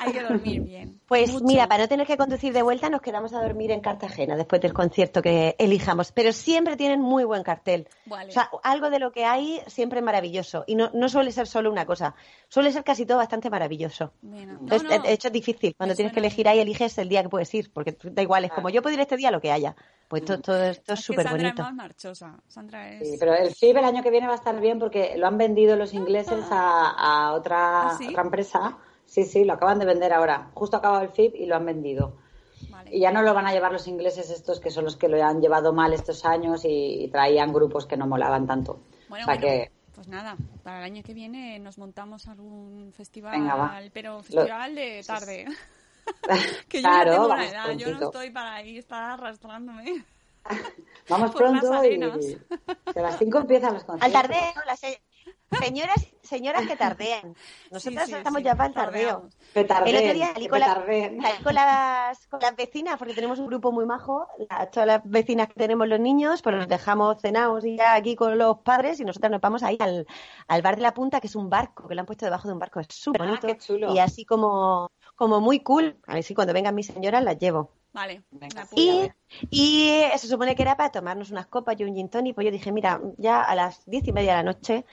Hay que dormir bien. Pues Mucho. mira, para no tener que conducir de vuelta, nos quedamos a dormir en Cartagena después del concierto que elijamos. Pero siempre tienen muy buen cartel. Vale. O sea, algo de lo que hay siempre es maravilloso. Y no, no suele ser solo una cosa. Suele ser casi todo bastante maravilloso. Bueno, no, Entonces, no. de hecho, es difícil. Cuando Me tienes que elegir ahí, eliges el día que puedes ir. Porque da igual, es como yo puedo ir este día, lo que haya. Pues todo, todo esto es Es que súper Sandra bonito. es más marchosa. Sandra es... Sí, pero el FIB el año que viene va a estar bien porque lo han vendido los ingleses a, a otra, ¿Ah, sí? otra empresa. Sí, sí, lo acaban de vender ahora. Justo ha acabado el FIB y lo han vendido. Vale. Y ya no lo van a llevar los ingleses estos que son los que lo han llevado mal estos años y, y traían grupos que no molaban tanto. Bueno, o sea bueno, que pues nada, para el año que viene nos montamos algún festival, Venga, va. pero festival de tarde. que yo Claro, ya tengo edad, yo no estoy para ahí estar arrastrándome. vamos por las pronto y, arenas. y a las 5 empiezan los Al conciertos. tardeo, las se- señoras, señoras que tardean. Nosotras Sí, sí, estamos sí, ya para el tardeo. Petardén, El otro día salí con, la- petardén. salí con las, con las vecinas, porque tenemos un grupo muy majo. la- todas las vecinas que tenemos los niños, pues los dejamos cenados y ya aquí con los padres y nosotras nos vamos ahí al, al bar de la punta, que es un barco, que lo han puesto debajo de un barco. Es súper Ah, bonito. qué chulo. Y así como, como muy cool. A ver si cuando vengan mis señoras las llevo. Vale, Venga, Y, y se supone que era para tomarnos unas copas y un gin tonic. Pues yo dije, mira, ya a las diez y media de la noche,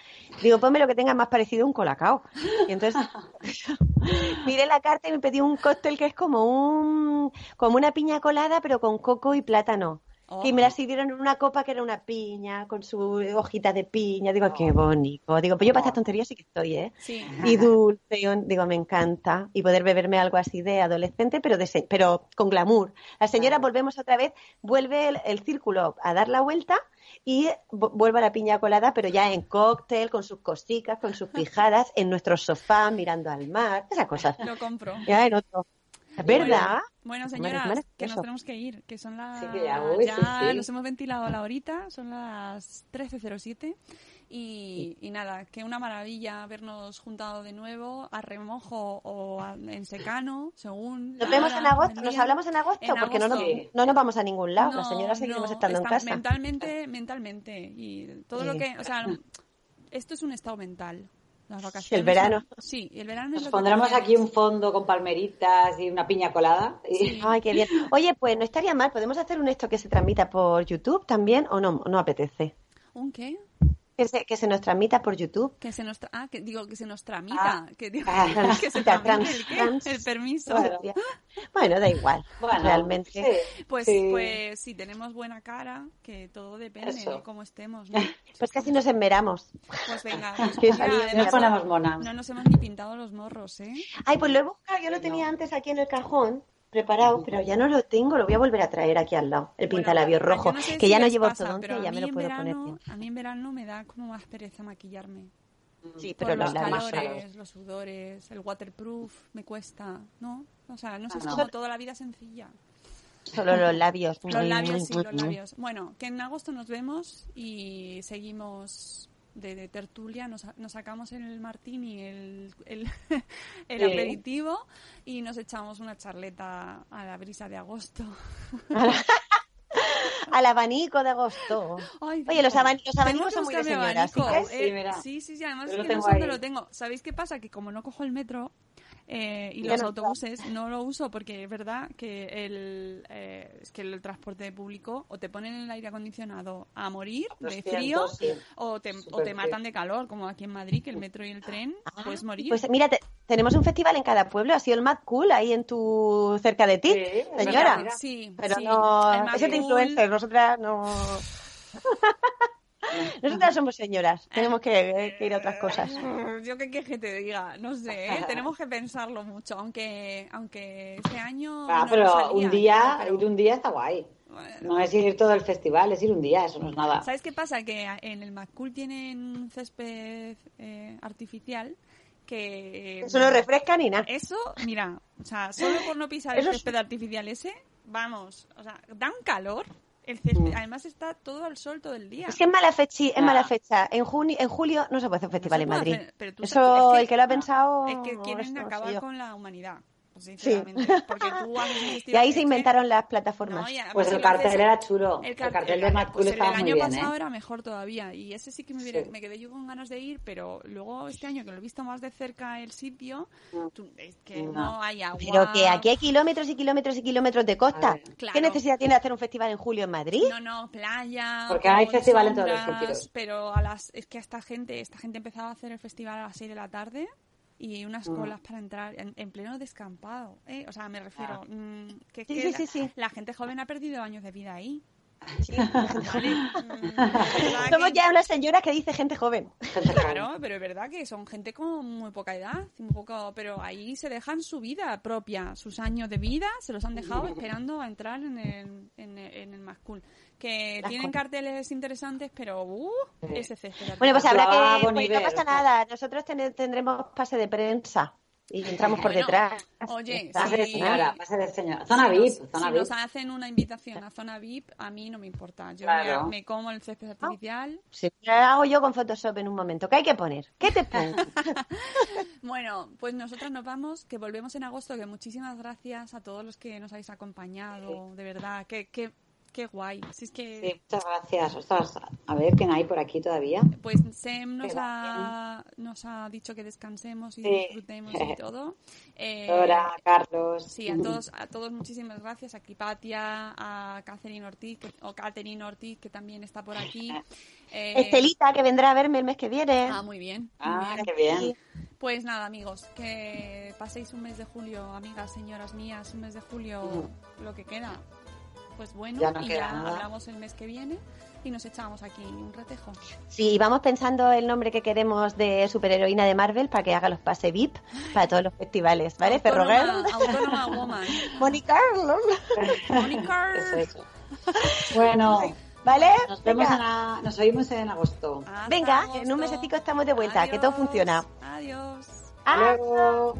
digo, ponme lo que tenga más parecido a un colacao. Y entonces miré la carta y me pedí un cóctel que es como un como una piña colada, pero con coco y plátano. Oh. Y me la sirvieron en una copa que era una piña, con su hojita de piña. Digo, qué bonito. Digo, pues yo para estas tonterías sí que estoy, ¿eh? Sí, y dulce, digo, me encanta. Y poder beberme algo así de adolescente, pero, de se- pero con glamour. La señora, Claro. volvemos otra vez, vuelve el, el círculo a dar la vuelta y vu- vuelve a la piña colada, pero ya en cóctel, con sus cositas, con sus pijadas, en nuestro sofá, mirando al mar, esas cosas. lo compro. Ya en otro. ¿Es verdad? Bueno, señoras, que nos tenemos que ir, que son las... Sí, que ya voy, sí, sí. nos hemos ventilado la horita, son las 13.07 y, y nada, que una maravilla habernos juntado de nuevo a remojo o a- en secano, según... Nos vemos en agosto, nos hablamos en agosto, En porque no nos, agosto. no nos vamos a ningún lado. Las señoras seguiremos no, estando en casa. Mentalmente, mentalmente. Y todo lo que, o sea, esto es un estado mental. Las vacaciones. El verano. Sí, el verano es Nos pondremos aquí un fondo con palmeritas y una piña colada. Y... Sí. Ay, qué bien. Oye, pues no estaría mal. ¿Podemos hacer un esto que se transmita por YouTube también o no? No apetece. ¿Un qué? Que se, que se nos transmita por YouTube. Que se nos tra- ah, que digo que se nos tramita, Ah. que, digo, Ah, que se transmita, tramite el, qué, trans- el permiso. Bueno, da igual. Bueno, realmente. sí, Pues, sí. pues si tenemos buena cara, que todo depende Eso. de cómo estemos. ¿no? Pues casi nos enmeramos. Pues venga, mira, salió- Nos ponemos monas. no nos hemos ni pintado los morros, ¿eh? Ay, pues lo he buscado. Yo lo tenía antes aquí en el cajón preparado, pero ya no lo tengo. Lo voy a volver a traer aquí al lado. El Bueno, yo rojo. no sé que ya no llevo ortodoncia y ya me lo puedo verano, poner bien. A mí en verano me da como más pereza maquillarme. Sí, Por pero los los labios. calores, los sudores, el waterproof, me cuesta, ¿no? O sea, no sé, es Ah, no. como toda la vida sencilla. Solo los labios. Los labios, sí, los labios. Bueno, que en agosto nos vemos y seguimos de, de tertulia, nos, nos sacamos el martini, el, el, el Sí. aperitivo y nos echamos una charleta a la brisa de agosto. Al abanico de agosto. Ay, Oye, los, abanicos son muy de. ¿sí abanico. que? Sí, Eh, mira. sí, sí, sí, además Yo es que no sé dónde lo tengo. ¿Sabéis qué pasa? Que como no cojo el metro eh, y los autobuses, no lo uso porque es verdad que el, eh, es que el transporte público o te ponen el aire acondicionado a morir de 200, frío sí. o te, o te matan de calor, como aquí en Madrid, que el metro y el tren Ah, puedes morir. Pues mira, te- tenemos un festival en cada pueblo. Ha sido el Mad Cool ahí en tu cerca de ti, Sí, señora. verdad, sí, Pero sí. no, ese cool- influencer, nosotras no. nosotras somos señoras, tenemos que, que ir a otras cosas. Yo qué queje te diga, no sé, ¿eh? tenemos que pensarlo mucho, aunque aunque este año Ah, no pero salía, un día, pero- ir un día está guay. No es ir todo el festival, es ir un día, eso no es nada. ¿Sabes qué pasa? Que en el McCool tienen un césped eh, artificial que... Eso no refresca ni nada. Eso, mira, o sea, solo por no pisar Eso el es- césped artificial ese, vamos, o sea, da un calor. El césped, Mm. además está todo al sol todo el día. Es que es mala fecha, es mala fecha. En junio, en julio no se puede hacer un No festival se en Madrid. hacer, pero tú Eso, sabes- es el que lo ha pensado. Es que quieren esto no acabar con la humanidad. Sinceramente. Porque tú un Y ahí se inventaron las plataformas. No, y además Pues el cartel era chulo. El car- cartel de Mad pues Cool el muy año bien, pasado ¿eh? era mejor todavía. Y ese sí que me, hubiera- Sí. me quedé yo con ganas de ir, pero luego este año que lo he visto más de cerca el sitio, tú- es que no, No. hay agua. Pero que aquí hay kilómetros y kilómetros y kilómetros de costa. Claro. ¿Qué necesidad tiene de hacer un festival en julio en Madrid? No, no, playa. Porque hay festival en todos los sitios. Pero a las, es que esta gente, esta gente empezaba a hacer el festival a las 6 de la tarde y unas Mm. colas para entrar en, en pleno descampado. ¿eh? O sea, me refiero. mm, que, Sí, que sí, la, sí, sí. la gente joven ha perdido años de vida ahí. Somos ya una señora que dice gente joven. Claro, pero es verdad que son gente con muy poca edad, muy poco, pero ahí se dejan su vida propia, sus años de vida, se los han dejado esperando a entrar en el, en el, en el Más Cool. Que Las tienen cosas. carteles interesantes, pero uh, ese espérate. Bueno, pues habrá que... Pues no pasa nada, nosotros ten- tendremos pase de prensa y entramos por Bueno, detrás. Oye, Pase de sí. señora, de señora. Zona si VIP, nos, zona si VIP. nos hacen una invitación a zona VIP, a mí no me importa. Yo Claro. me, me como el césped artificial. Sí, lo hago yo con Photoshop en un momento. ¿Qué hay que poner? ¿Qué te pongo? Bueno, pues nosotros nos vamos, que volvemos en agosto, que muchísimas gracias a todos los que nos habéis acompañado, de verdad, que, que, qué guay. Si es que, Sí, muchas gracias. Ostras, a ver, ¿quién hay por aquí todavía? pues Sem nos ha, nos ha dicho que descansemos y Sí. disfrutemos y todo. Eh, Dora, Carlos. Sí, a todos, a todos muchísimas gracias. A Kipatia, a Catherine Ortiz, que- o Catherine Ortiz, que también está por aquí. Eh, Estelita, que vendrá a verme el mes que viene. Ah, muy bien. muy Ah, bien. qué bien. Pues nada, amigos, que paséis un mes de julio, amigas, señoras mías, un mes de julio, lo que queda. Pues bueno, Ya no y queda ya nada. hablamos el mes que viene y nos echamos aquí un retejo. Sí, vamos pensando el nombre que queremos de superheroína de Marvel para que haga los pase VIP para todos los festivales, ¿vale? Perro Autónoma, woman. Mónica, Mónica. Eso, eso. Bueno, ¿vale? nos vemos en a- nos oímos en agosto. Hasta Venga, agosto. en un mesecito estamos de vuelta, que todo Adiós. funciona. Adiós. Ah. Hasta luego.